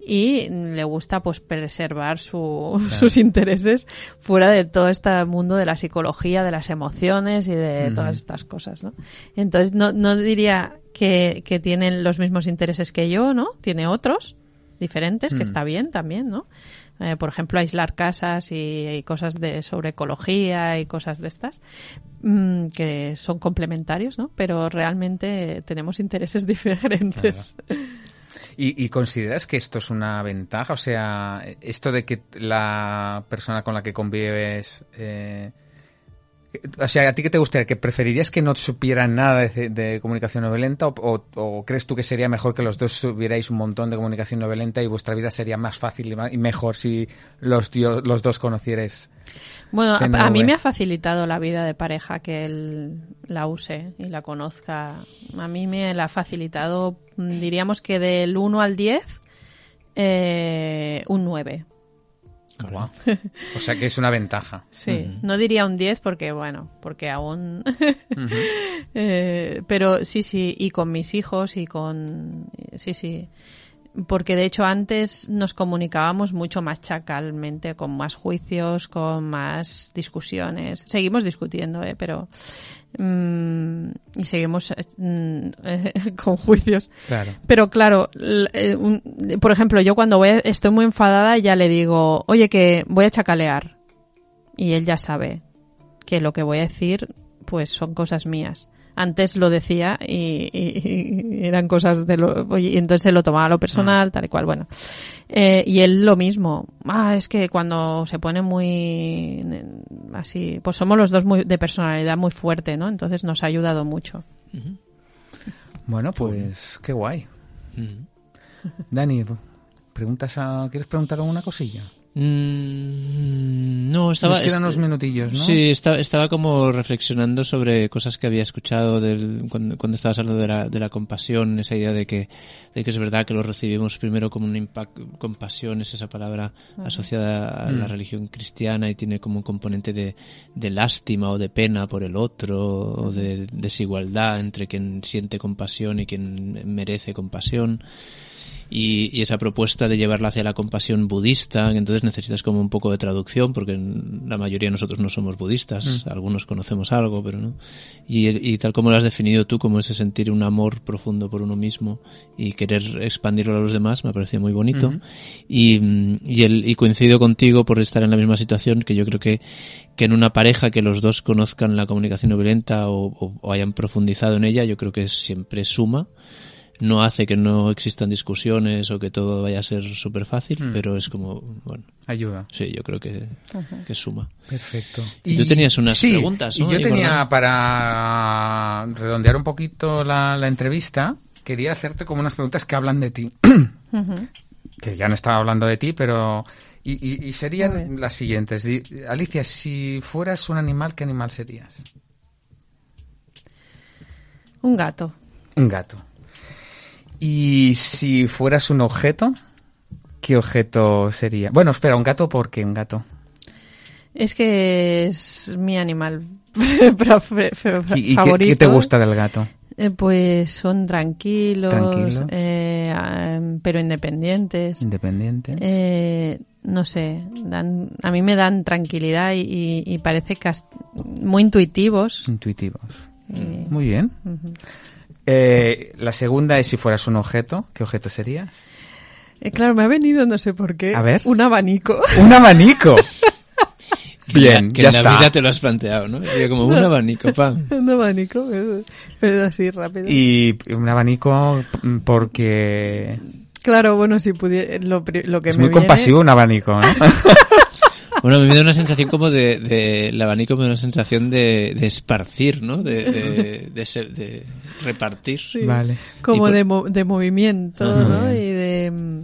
y le gusta pues preservar su- (laughs) sus intereses fuera de todo este mundo de la psicología, de las emociones y de todas estas cosas, ¿no? Entonces no, no diría que, que tienen los mismos intereses que yo, ¿no? Tiene otros diferentes, que está bien también, ¿no? eh, por ejemplo, aislar casas y, y cosas de sobre ecología y cosas de estas mm, que son complementarios, ¿no? Pero realmente tenemos intereses (laughs) diferentes. ¿Y, y consideras que esto es una ventaja? O sea, esto de que la persona con la que convives... Eh, o sea, ¿a ti qué te gustaría? ¿Que preferirías que no supieran nada de, comunicación no violenta o, crees tú que sería mejor que los dos supierais un montón de comunicación no violenta y vuestra vida sería más fácil y, ma- y mejor si los, los dos conocierais? Bueno, a, mí me ha facilitado la vida de pareja que él la use y la conozca. A mí me la ha facilitado, mm, diríamos que del 1 al 10, eh, un 9. Guau. O sea que es una ventaja. Sí, no diría un 10 porque, bueno, porque aún... (laughs) Eh, pero sí, sí, y con mis hijos y con... Sí, sí. Porque de hecho antes nos comunicábamos mucho más chacalmente, con más juicios, con más discusiones. Seguimos discutiendo, ¿eh? pero... mm, y seguimos eh, mm, (laughs) con juicios. Claro. Pero claro, eh, un- por ejemplo, yo cuando voy estoy muy enfadada ya le digo, oye, que voy a chacalear. Y él ya sabe que lo que voy a decir, pues son cosas mías. Antes lo decía y, y- y eran cosas de lo... oye, y entonces se lo tomaba a lo personal, tal y cual, bueno. Eh, y él lo mismo. Ah, es que cuando se pone muy... así... Pues somos los dos muy, de personalidad muy fuerte, ¿no? Entonces nos ha ayudado mucho. Bueno, pues qué guay. Dani, preguntas a, ¿quieres preguntar alguna cosilla? Mm, no, estaba... Nos quedan unos minutillos, ¿no? Sí, estaba, estaba como reflexionando sobre cosas que había escuchado del, cuando, cuando estabas hablando de la, de la compasión, esa idea de que, de que es verdad que lo recibimos primero como un impacto, compasión es esa palabra asociada a la Mm. religión cristiana y tiene como un componente de, de lástima o de pena por el otro o de desigualdad entre quien siente compasión y quien merece compasión y, y esa propuesta de llevarla hacia la compasión budista, entonces necesitas como un poco de traducción, porque la mayoría de nosotros no somos budistas, algunos conocemos algo, pero no. Y, y tal como lo has definido tú, como ese sentir un amor profundo por uno mismo y querer expandirlo a los demás, me parece muy bonito. Y, mm, y, el, y coincido contigo por estar en la misma situación, que yo creo que, que en una pareja que los dos conozcan la comunicación no violenta o, o- o hayan profundizado en ella, yo creo que es siempre suma no hace que no existan discusiones o que todo vaya a ser súper fácil, Mm. pero es como, bueno, Ayuda. sí, yo creo que, que suma. Perfecto. Y tú tenías unas sí, preguntas, ¿no? Y yo tenía, para redondear un poquito la, la entrevista, quería hacerte como unas preguntas que hablan de ti. (clears throat) que ya no estaba hablando de ti, pero... Y, y- serían las siguientes. Alicia, si fueras un animal, ¿qué animal serías? Un gato. Un gato. Y si fueras un objeto, ¿qué objeto sería? Bueno, espera, un gato, ¿por qué un gato? Es que es mi animal (laughs) prefe- fe- ¿Y, y qué- favorito. qué, te gusta del gato? Eh, pues son tranquilos, Tranquilos. eh, pero independientes. Independiente. Eh, no sé, dan, a mí me dan tranquilidad y, y- y parece muy intuitivos. Intuitivos. Muy bien. Eh, la segunda es si fueras un objeto, ¿qué objeto serías? Eh, claro, me ha venido, no sé por qué, A ver. un abanico. (laughs) ¡Un abanico! Bien, que ya en la está. vida te lo has planteado, ¿no? Sería como un abanico, pam. (laughs) un abanico, pero, pero así rápido. Y un abanico mm, porque Claro, bueno, si pudiera, lo, pri- lo que es me muy viene- compasivo un abanico, ¿no? (laughs) Bueno, me da una sensación como de, de el abanico me da una sensación de, de esparcir, ¿no? De, de, de, se- de repartir. Vale. como por- de, mo- de movimiento, Ajá. ¿no? Y de...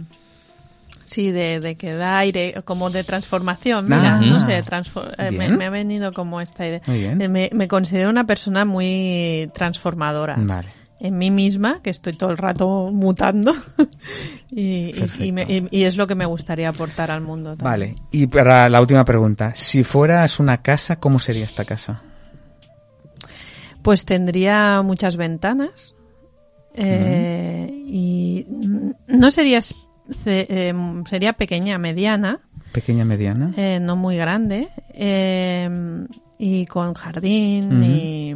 Sí, de, de que da aire, como de transformación. Mira, Ah, no sé, transfo- eh, me, ha venido como esta idea. Muy bien. Eh, Me, me considero una persona muy transformadora. Vale. En mí misma, que estoy todo el rato mutando. (laughs) y, y- y me- y- y es lo que me gustaría aportar al mundo. también. Vale. Y para la última pregunta, si fueras una casa, ¿cómo sería esta casa? Pues tendría muchas ventanas. eh, Y no sería, eh, sería pequeña, mediana, Pequeña, mediana. eh, no muy grande. eh, y con jardín y, y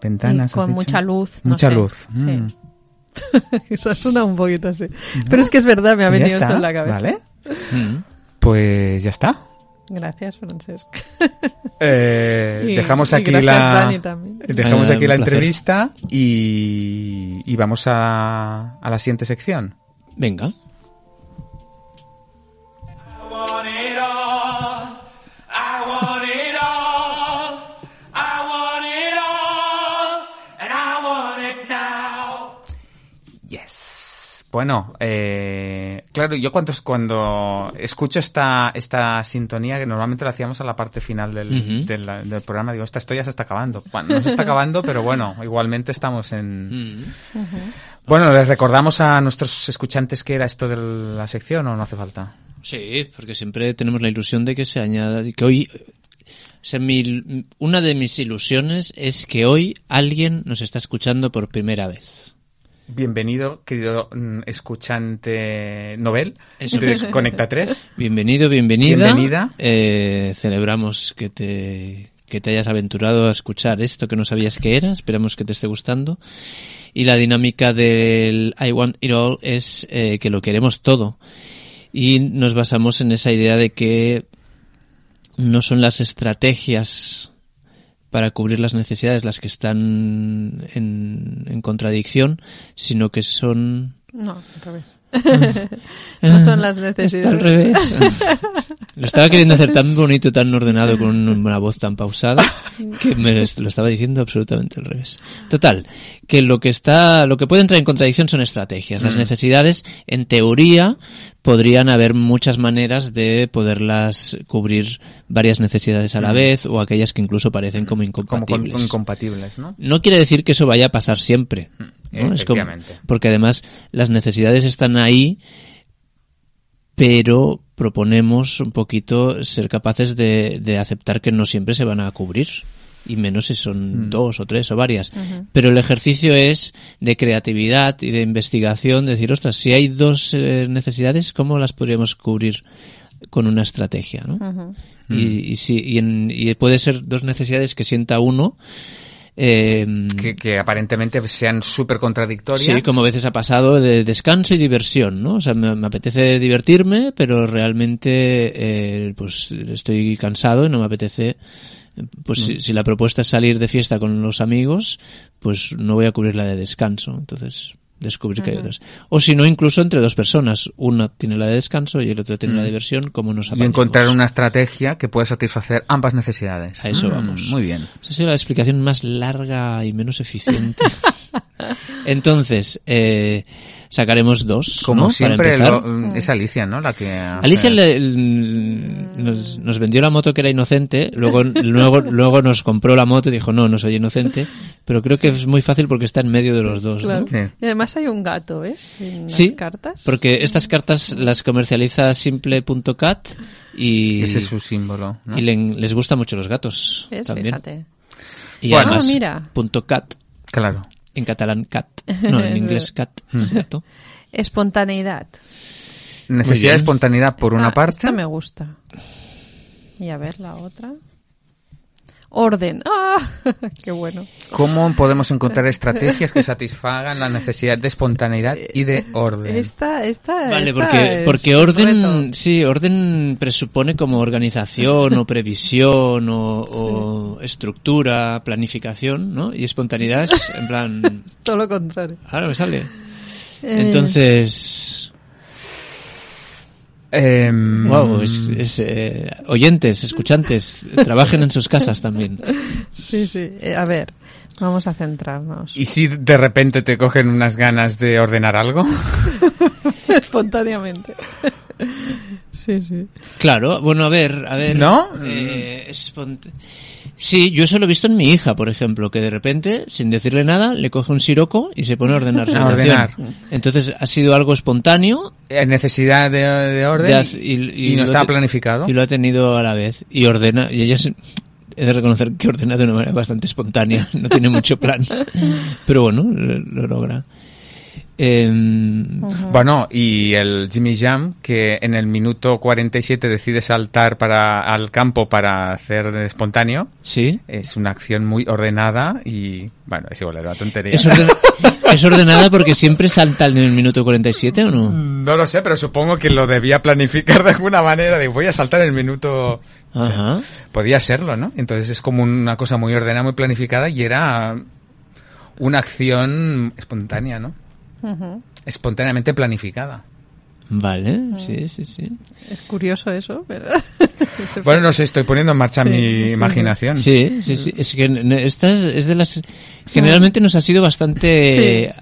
Ventanas. con mucha luz. no Mucha sé. luz. Sí. Mm. (laughs) Eso suena un poquito así. Pero es que es verdad, me ha venido eso en la cabeza. Vale. Mm. Pues ya está. Gracias, Francesc. (laughs) Eh, (laughs) Y- dejamos aquí gracias, la dejamos Eh, aquí la placer. entrevista y, y vamos a, a la siguiente sección. Venga. Bueno, eh, claro, yo cuando, cuando escucho esta, esta sintonía, que normalmente la hacíamos a la parte final del, del, del programa, digo, esta esto ya se está acabando. Bueno, no se está acabando, (laughs) pero bueno, igualmente estamos en... Bueno, les recordamos a nuestros escuchantes que era esto de la sección o no hace falta. Sí, porque siempre tenemos la ilusión de que se añada, que hoy, o sea, mi- una de mis ilusiones es que hoy alguien nos está escuchando por primera vez. Bienvenido, querido mm, escuchante novel Eso. de Conecta 3. Bienvenido, bienvenida. Bienvenida. Eh, celebramos que te, que te hayas aventurado a escuchar esto que no sabías que era. Esperamos que te esté gustando. Y la dinámica del I Want It All es eh, que lo queremos todo. Y nos basamos en esa idea de que no son las estrategias para cubrir las necesidades las que están en contradicción, sino que son No, al revés. (laughs) no son las Está necesidades. al revés. (laughs) Lo estaba queriendo hacer tan bonito, tan ordenado, con una voz tan pausada, que me lo estaba diciendo absolutamente al revés. Total, que lo que está, lo que puede entrar en contradicción son estrategias. Las necesidades, en teoría, podrían haber muchas maneras de poderlas cubrir varias necesidades a la vez, o aquellas que incluso parecen como Como con- incompatibles. incompatibles, ¿no? No quiere decir que eso vaya a pasar siempre. ¿no? Es como- Efectivamente. porque además las necesidades están ahí, pero proponemos un poquito ser capaces de, de aceptar que no siempre se van a cubrir. Y menos si son dos o tres o varias. Pero el ejercicio es de creatividad y de investigación, de decir, ostras, si hay dos eh, necesidades, ¿cómo las podríamos cubrir con una estrategia? ¿no? Y, y, si, y, en- y puede ser dos necesidades que sienta uno. Eh, Que, que aparentemente sean súper contradictorias. Sí, como a veces ha pasado de descanso y diversión, ¿no? O sea, me, me apetece divertirme, pero realmente eh, pues estoy cansado y no me apetece. Pues si, si la propuesta es salir de fiesta con los amigos, pues no voy a cubrir la de descanso. Entonces, descubrir que hay otras. O si no, incluso entre dos personas. Una tiene la de descanso y el otro tiene la de diversión, como nos y apañamos. encontrar una estrategia que pueda satisfacer ambas necesidades. A eso Mm, vamos. Muy bien. Esa ha sido la explicación más larga y menos eficiente. (laughs) Entonces, eh, sacaremos dos. Como ¿no? Para siempre, empezar. lo- es Alicia, ¿no? La que hace- Alicia le- nos, nos vendió la moto que era inocente, luego, (laughs) luego, luego nos compró la moto y dijo, no, no soy inocente, pero creo que es muy fácil porque está en medio de los dos. ¿no? Sí. Y además hay un gato, ¿ves? En las Sí, cartas. porque estas cartas las comercializa simple.cat y, Ese es su símbolo. ¿no? y le- les gustan mucho los gatos ¿Ves? también. Fíjate. Y Bueno. además, Ah, mira. punto .cat Claro. En catalán cat. (laughs) No, en inglés cat. es gato. Espontaneidad. Necesidad de espontaneidad por Esta- una parte. Esta me gusta. Y a ver la otra. Orden. (laughs) ¡Ah! ¡Qué bueno! ¿Cómo podemos encontrar estrategias que satisfagan la necesidad de espontaneidad y de orden? Esta, esta, Vale, esta porque, es porque orden, reto. sí, orden presupone como organización o previsión o, o estructura, planificación, ¿no? Y espontaneidad es en plan, (laughs) Todo lo contrario. ahora me sale. Eh, Entonces, Em, wow, es, es, eh, oyentes, escuchantes, (laughs) trabajen en sus casas también. Sí, sí. Eh, a ver, vamos a centrarnos. ¿Y si de repente te cogen unas ganas de ordenar algo? (laughs) Espontáneamente. sí, sí. Claro, bueno, a ver, a ver. ¿No? Eh, espont- Sí, yo eso lo he visto en mi hija, por ejemplo, que de repente, sin decirle nada, le coge un siroco y se pone a ordenar su A ordenar. Entonces ha sido algo espontáneo Eh, Necesidad de, de orden de y, y, y no te- planificado. Y lo ha tenido a la vez. Y ordena, y ella es- he de reconocer que ordena de una manera bastante espontánea, (laughs) no tiene mucho plan. (laughs) Pero bueno, lo, lo logra. Em, Bueno, y el Jimmy Jam, que en el minuto 47 decide saltar para, al campo para hacer espontáneo, sí. es una acción muy ordenada y, bueno, es igual, era una tontería. Es, orden- (laughs) ¿Es ordenada porque siempre salta en el minuto 47 o no? No lo sé, pero supongo que lo debía planificar de alguna manera. De voy a saltar el minuto. o sea, Ajá. podía serlo, ¿no? Entonces es como una cosa muy ordenada, muy planificada y era una acción espontánea, ¿no? Espontáneamente planificada. Vale, sí, sí, sí. Es curioso eso, pero... (laughs) Ese Bueno, no sé, estoy poniendo en marcha Sí, mi sí, imaginación. Sí, sí, sí. Es que n- esta es, es de las... Generalmente nos ha sido bastante...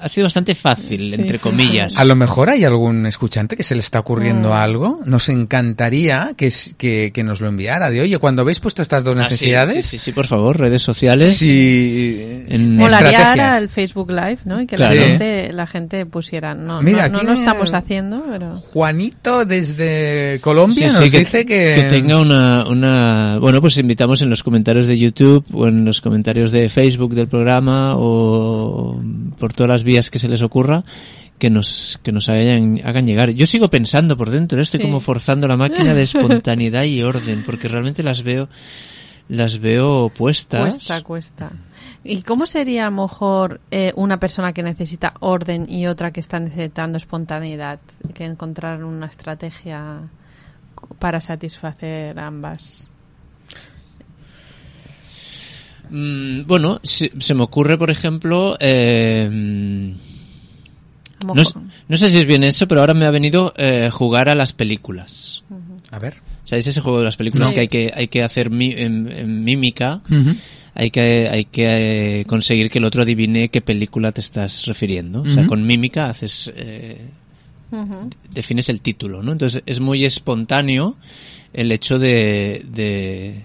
Ha sido bastante fácil, Sí, entre sí, comillas. sí. A lo mejor hay algún escuchante que se le está ocurriendo Mm. algo. Nos encantaría que, que, que nos lo enviara. De oye, cuando habéis puesto estas dos Ah, sí, necesidades, Sí, sí, sí, por favor, redes sociales. si En- Molaría ahora el Facebook Live, ¿no? Y que Claro. la, gente, la gente pusiera... No, Mira, no, no aquí lo estamos haciendo, pero... Juanito desde Colombia Sí, nos sí, que, dice que, que tenga una, una... Bueno, pues invitamos en los comentarios de YouTube o en los comentarios de Facebook del programa o por todas las vías que se les ocurra que nos, que nos hagan, hagan llegar. Yo sigo pensando por dentro, estoy Sí. como forzando la máquina de (laughs) espontaneidad y orden, porque realmente las veo, las veo puestas. Cuesta, cuesta. ¿Y cómo sería a lo mejor eh, una persona que necesita orden y otra que está necesitando espontaneidad? Que encontrar una estrategia para satisfacer ambas. Mm, bueno, se, se me ocurre, por ejemplo, eh, no, sé si es bien eso, pero ahora me ha venido eh, jugar a las películas. A ver. ¿Sabéis ese juego de las películas No. que hay que hay que hacer mi- en, en mímica? Hay que hay que eh, conseguir que el otro adivine qué película te estás refiriendo. O sea, con mímica haces eh, defines el título, ¿no? Entonces es muy espontáneo el hecho de de,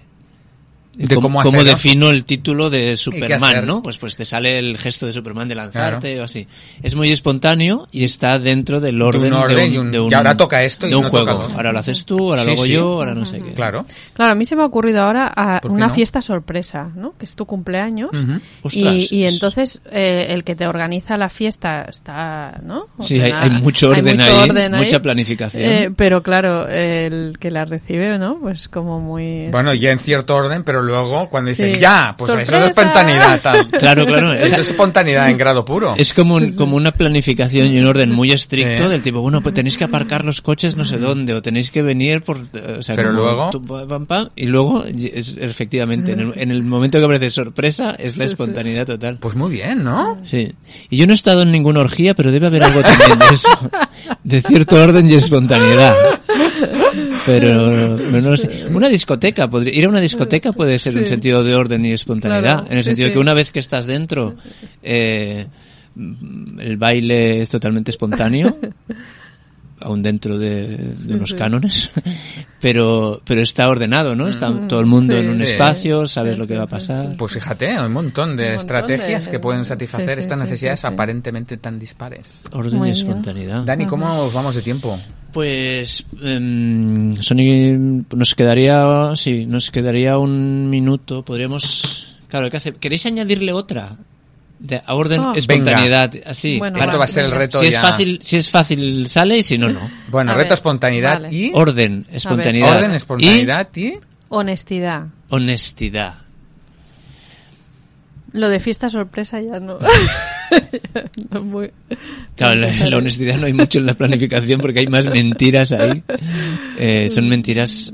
De cómo cómo hacerlo. defino el título de. Superman, ¿no? Pues pues te sale el gesto de Superman de lanzarte o así. Es muy espontáneo y está dentro del orden, orden y un- de un y ahora toca esto y de un no juego. toca. Ahora lo haces tú, ahora Sí, lo hago sí. yo, ahora no sé qué. Claro. Claro, a mí se me ha ocurrido ahora a ¿Por qué una no? fiesta sorpresa, ¿no? Que es tu cumpleaños. Ujú. Ostras, y, y es- entonces eh, el que te organiza la fiesta está, ¿no? Sí, hay, hay mucho orden mucho ahí, orden ahí. mucha planificación. Eh, pero claro, el que la recibe, ¿no? Pues como muy... Bueno, ya en cierto orden, pero luego cuando dicen Sí. ya, pues eso es ¡Sorpresa! espontaneidad. tal. (laughs) Claro, claro. Eso es espontaneidad en grado puro. Es como, un- como una planificación y un orden muy estricto Sí. del tipo, bueno, pues tenéis que aparcar los coches no sé dónde, o tenéis que venir por... O sea, Pero luego- tu- pam, pam, y luego, es- efectivamente, en el, en el momento que aparece sorpresa, es la Sí, sí. espontaneidad total. Pues muy bien, ¿no? Sí. Y yo no he estado en ninguna orgía, pero debe haber algo también de eso. De cierto orden y espontaneidad. (laughs) Pero, no sé. Una discoteca, podría, ir a una discoteca puede ser Sí. sentido de orden y espontaneidad. Claro, en el sí, sentido sí. que una vez que estás dentro, eh, el baile es totalmente espontáneo. (laughs) aún dentro de, de unos sí. cánones, (laughs) pero, pero está ordenado, ¿no? Está todo el mundo Sí. en un Sí. espacio, sabes Sí, lo que va a pasar. Pues fíjate, hay un montón de Un montón estrategias de- que pueden satisfacer sí, estas necesidades sí, sí. aparentemente tan dispares. Orden Muy y bien. espontaneidad. Dani, ¿cómo os vamos de tiempo? Pues em, Sony nos quedaría, sí, nos quedaría un minuto. Podríamos, claro, ¿qué hace? ¿Queréis añadirle otra? De a orden, Oh. espontaneidad, así. Bueno, para- Esto va a ser el reto si es ya. fácil, si es fácil sale y si no no. Bueno, A reto ver, espontaneidad vale. y... Orden, espontaneidad. Orden, espontaneidad y... Honestidad. y honestidad. Lo de fiesta sorpresa ya no. (laughs) no muy- Claro, la, la honestidad no hay mucho en la planificación porque hay más mentiras ahí. Eh, son mentiras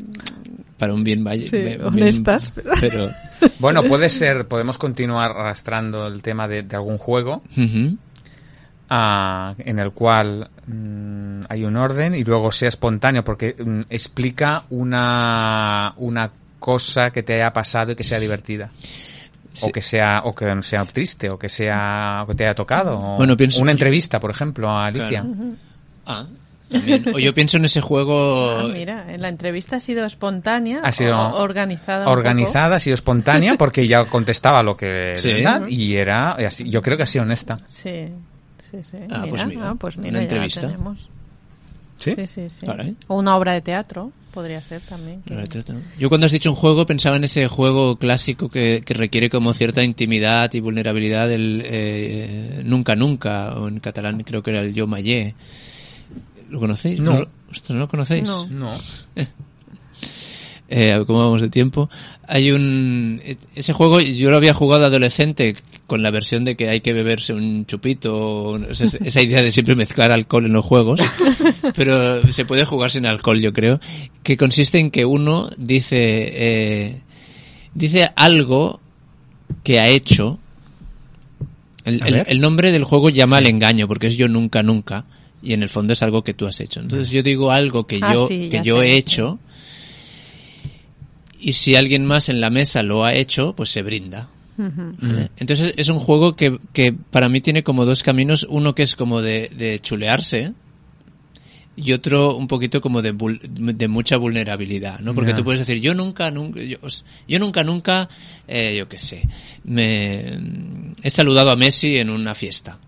para un bien valle. Sí, bien- honestas. Pero, (laughs) Bueno, puede ser, podemos continuar arrastrando el tema de, de algún juego ah, en el cual mm, hay un orden y luego sea espontáneo porque mm, explica una, una cosa que te haya pasado y que sea divertida. Sí. O que sea, o que sea triste, o que sea, o que te haya tocado. o Bueno, pienso- una entrevista, por ejemplo, a Alicia. Claro. Ah, también. O yo pienso en ese juego. Ah, mira, la entrevista ha sido espontánea, Ha sido organizada. Organizada, ha sido espontánea porque ya contestaba lo que (laughs) Sí. ¿verdad? y era, y así, yo creo que ha sido honesta. Sí, sí, sí. Ah, pues mira, ah, pues una mira, entrevista. tenemos. ¿Sí? Sí, sí. O una obra de teatro, podría ser también. que- Yo cuando has dicho un juego pensaba en ese juego clásico que, que requiere como cierta intimidad y vulnerabilidad del eh, Nunca Nunca, o en catalán creo que era el Yo Mayé. ¿Lo conocéis? No. ostras, ¿no lo conocéis? No. No. eh, a ver cómo vamos de tiempo. Hay un... Ese juego yo lo había jugado adolescente con la versión de que hay que beberse un chupito, esa, esa idea de siempre mezclar alcohol en los juegos, (laughs) pero se puede jugar sin alcohol yo creo, que consiste en que uno dice... eh, dice algo que ha hecho. El, A el- ver. el nombre del juego llama al engaño, porque es yo nunca nunca, y en el fondo es algo que tú has hecho. Entonces yo digo algo que Ah, yo, sí, que yo sé, he hecho, y si alguien más en la mesa lo ha hecho, pues se brinda. Entonces es un juego que, que para mí tiene como dos caminos, uno que es como de, de chulearse, y otro un poquito como de, vul- de mucha vulnerabilidad, ¿no? Porque Ya. tú puedes decir, yo nunca, nunca, yo, yo nunca, nunca, eh, yo qué sé, me he saludado a Messi en una fiesta.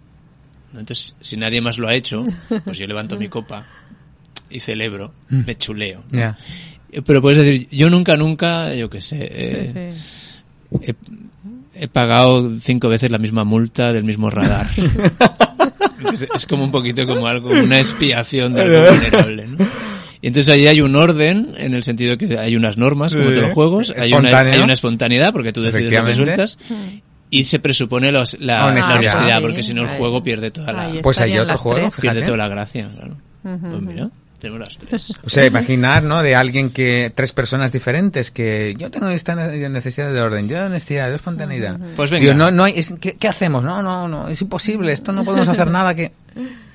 Entonces, si nadie más lo ha hecho, (laughs) pues yo levanto mi copa y celebro, me chuleo. Eh, Pero puedes decir, yo nunca, nunca, yo qué sé, eh, Sí, sí. He, he pagado cinco veces la misma multa del mismo radar. (laughs) es, es como un poquito como algo, una expiación de algo vulnerable, ¿no? Y entonces ahí hay un orden, en el sentido que hay unas normas, como Sí. todos los juegos, hay una, hay una espontaneidad, porque tú decides lo que sueltas, y se presupone los- la, Honestidad. la honestidad, Ah, porque sí, si no el juego pierde toda la, Ahí Pues hay otro juego, tres. pierde toda la gracia, claro. Pues mira, tenemos las tres. O sea, imaginar, ¿no? De alguien que, tres personas diferentes, que yo tengo esta ne- necesidad de orden, yo de honestidad, de espontaneidad. Pues venga. Digo, no, no hay, es- ¿qué, qué hacemos? No, no, no, es imposible, esto no podemos hacer nada que...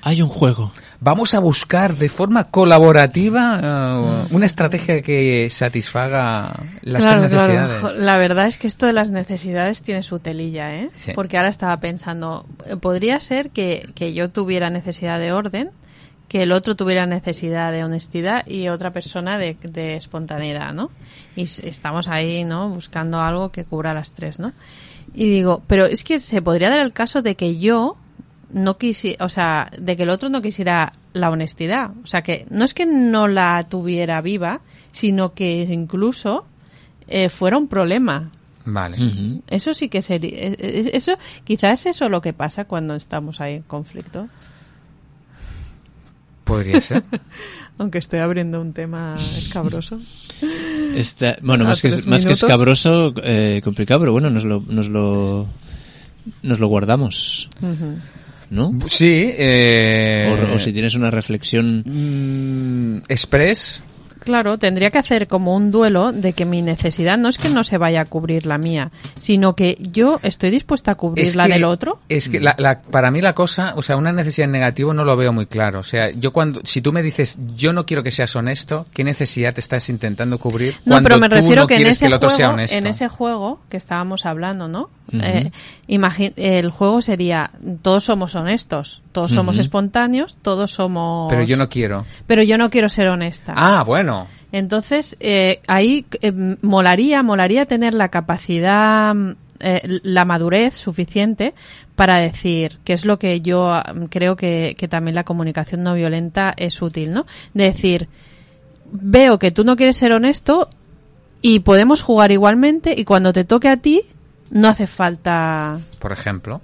Hay un juego. Vamos a buscar de forma colaborativa eh, una estrategia que satisfaga las Claro, tres necesidades. La verdad es que esto de las necesidades tiene su telilla, ¿eh? Sí. Porque ahora estaba pensando, eh, podría ser que, que yo tuviera necesidad de orden, que el otro tuviera necesidad de honestidad y otra persona de, de espontaneidad, ¿no? Y s- estamos ahí, ¿no? Buscando algo que cubra las tres, ¿no? Y digo, pero es que se podría dar el caso de que yo no quisiera, o sea, de que el otro no quisiera la honestidad. O sea, que no es que no la tuviera viva, sino que incluso eh, fuera un problema. Vale. Eso sí que sería, eh, eh, eso, quizás es eso lo que pasa cuando estamos ahí en conflicto. Podría ser. (laughs) Aunque estoy abriendo un tema escabroso. (laughs) Está, bueno, más que, más que escabroso, eh, complicado, pero bueno, nos lo, nos lo, nos lo guardamos. ¿No? Sí. Eh, O, o si tienes una reflexión, mm, Express. Claro, tendría que hacer como un duelo de que mi necesidad no es que no se vaya a cubrir la mía, sino que yo estoy dispuesta a cubrir Es la que- del otro. Es que la, la- para mí la cosa, o sea, una necesidad en negativo no lo veo muy claro. O sea, yo cuando, si tú me dices, yo no quiero que seas honesto, ¿qué necesidad te estás intentando cubrir? No, cuando pero me tú refiero no que en ese, que el otro sea juego, honesto? en ese juego que estábamos hablando, ¿no? Eh, imagi- el juego sería, todos somos honestos, todos somos espontáneos, todos somos... Pero yo no quiero. Pero yo no quiero ser honesta. Ah, bueno. Entonces, eh, ahí eh, molaría, molaría tener la capacidad, mm, eh, la madurez suficiente para decir, que es lo que yo ah, creo que, que también la comunicación no violenta es útil, ¿no? De decir, veo que tú no quieres ser honesto y podemos jugar igualmente y cuando te toque a ti, no hace falta, Por ejemplo.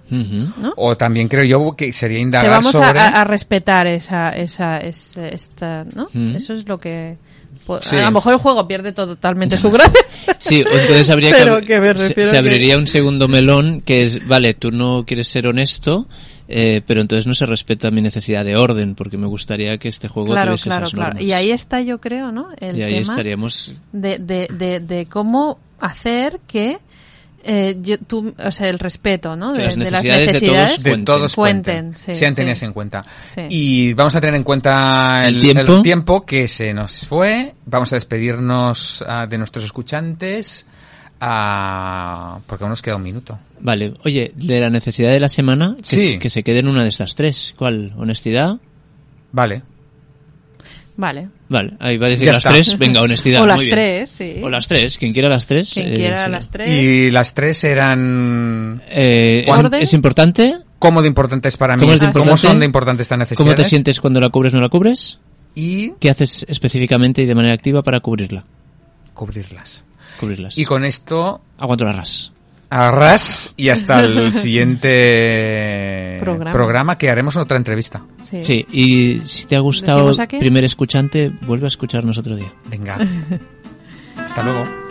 O también creo yo que sería indagar vamos a- sobre... a, a respetar esa, esa, este- esta, ¿no? Eso es lo que... pues, Sí. A lo mejor el juego pierde to- totalmente su gracia. Sí, entonces habría Pero que, se- refiero se, que- abriría un segundo melón que es, vale, tú no quieres ser honesto, eh, pero entonces no se respeta mi necesidad de orden, porque me gustaría que este juego Claro, tuviese claro, esas claro. Y ahí está, yo creo, ¿no? El Y ahí tema estaríamos de, de, de, de cómo hacer que eh, yo, tú, o sea, el respeto, ¿no? De, las de las necesidades de todos de cuenten. todos Cuenten, cuenten, sí, sean sí. tenidas en cuenta. Sí. Y vamos a tener en cuenta El el, tiempo. el tiempo que se nos fue. Vamos a despedirnos ah, de nuestros escuchantes ah, porque aún nos queda un minuto. Vale, oye, de la necesidad de la semana, que, Sí. se- que se quede en una de estas tres. ¿Cuál? ¿Honestidad? Vale. Vale. Vale, ahí va a decir Ya las está. tres. Venga, honestidad. o las muy bien. tres, sí. O las tres, quien quiera las tres. Quien eh, quiera sí. las tres. Y las tres eran... Eh, ¿Orden? es, es importante. ¿Cómo de importantes para mí? ¿Cómo es de ¿Cómo importante? son de importantes estas necesidades? ¿Cómo te sientes cuando la cubres o no la cubres? Y ¿Qué haces específicamente y de manera activa para cubrirla? cubrirlas. Cubrirlas. Y con esto Aguanto la ras. Arras y hasta el (laughs) siguiente Programa. que haremos otra entrevista. Sí. Sí, y si te ha gustado primer escuchante, vuelve a escucharnos otro día. Venga. (laughs) Hasta luego.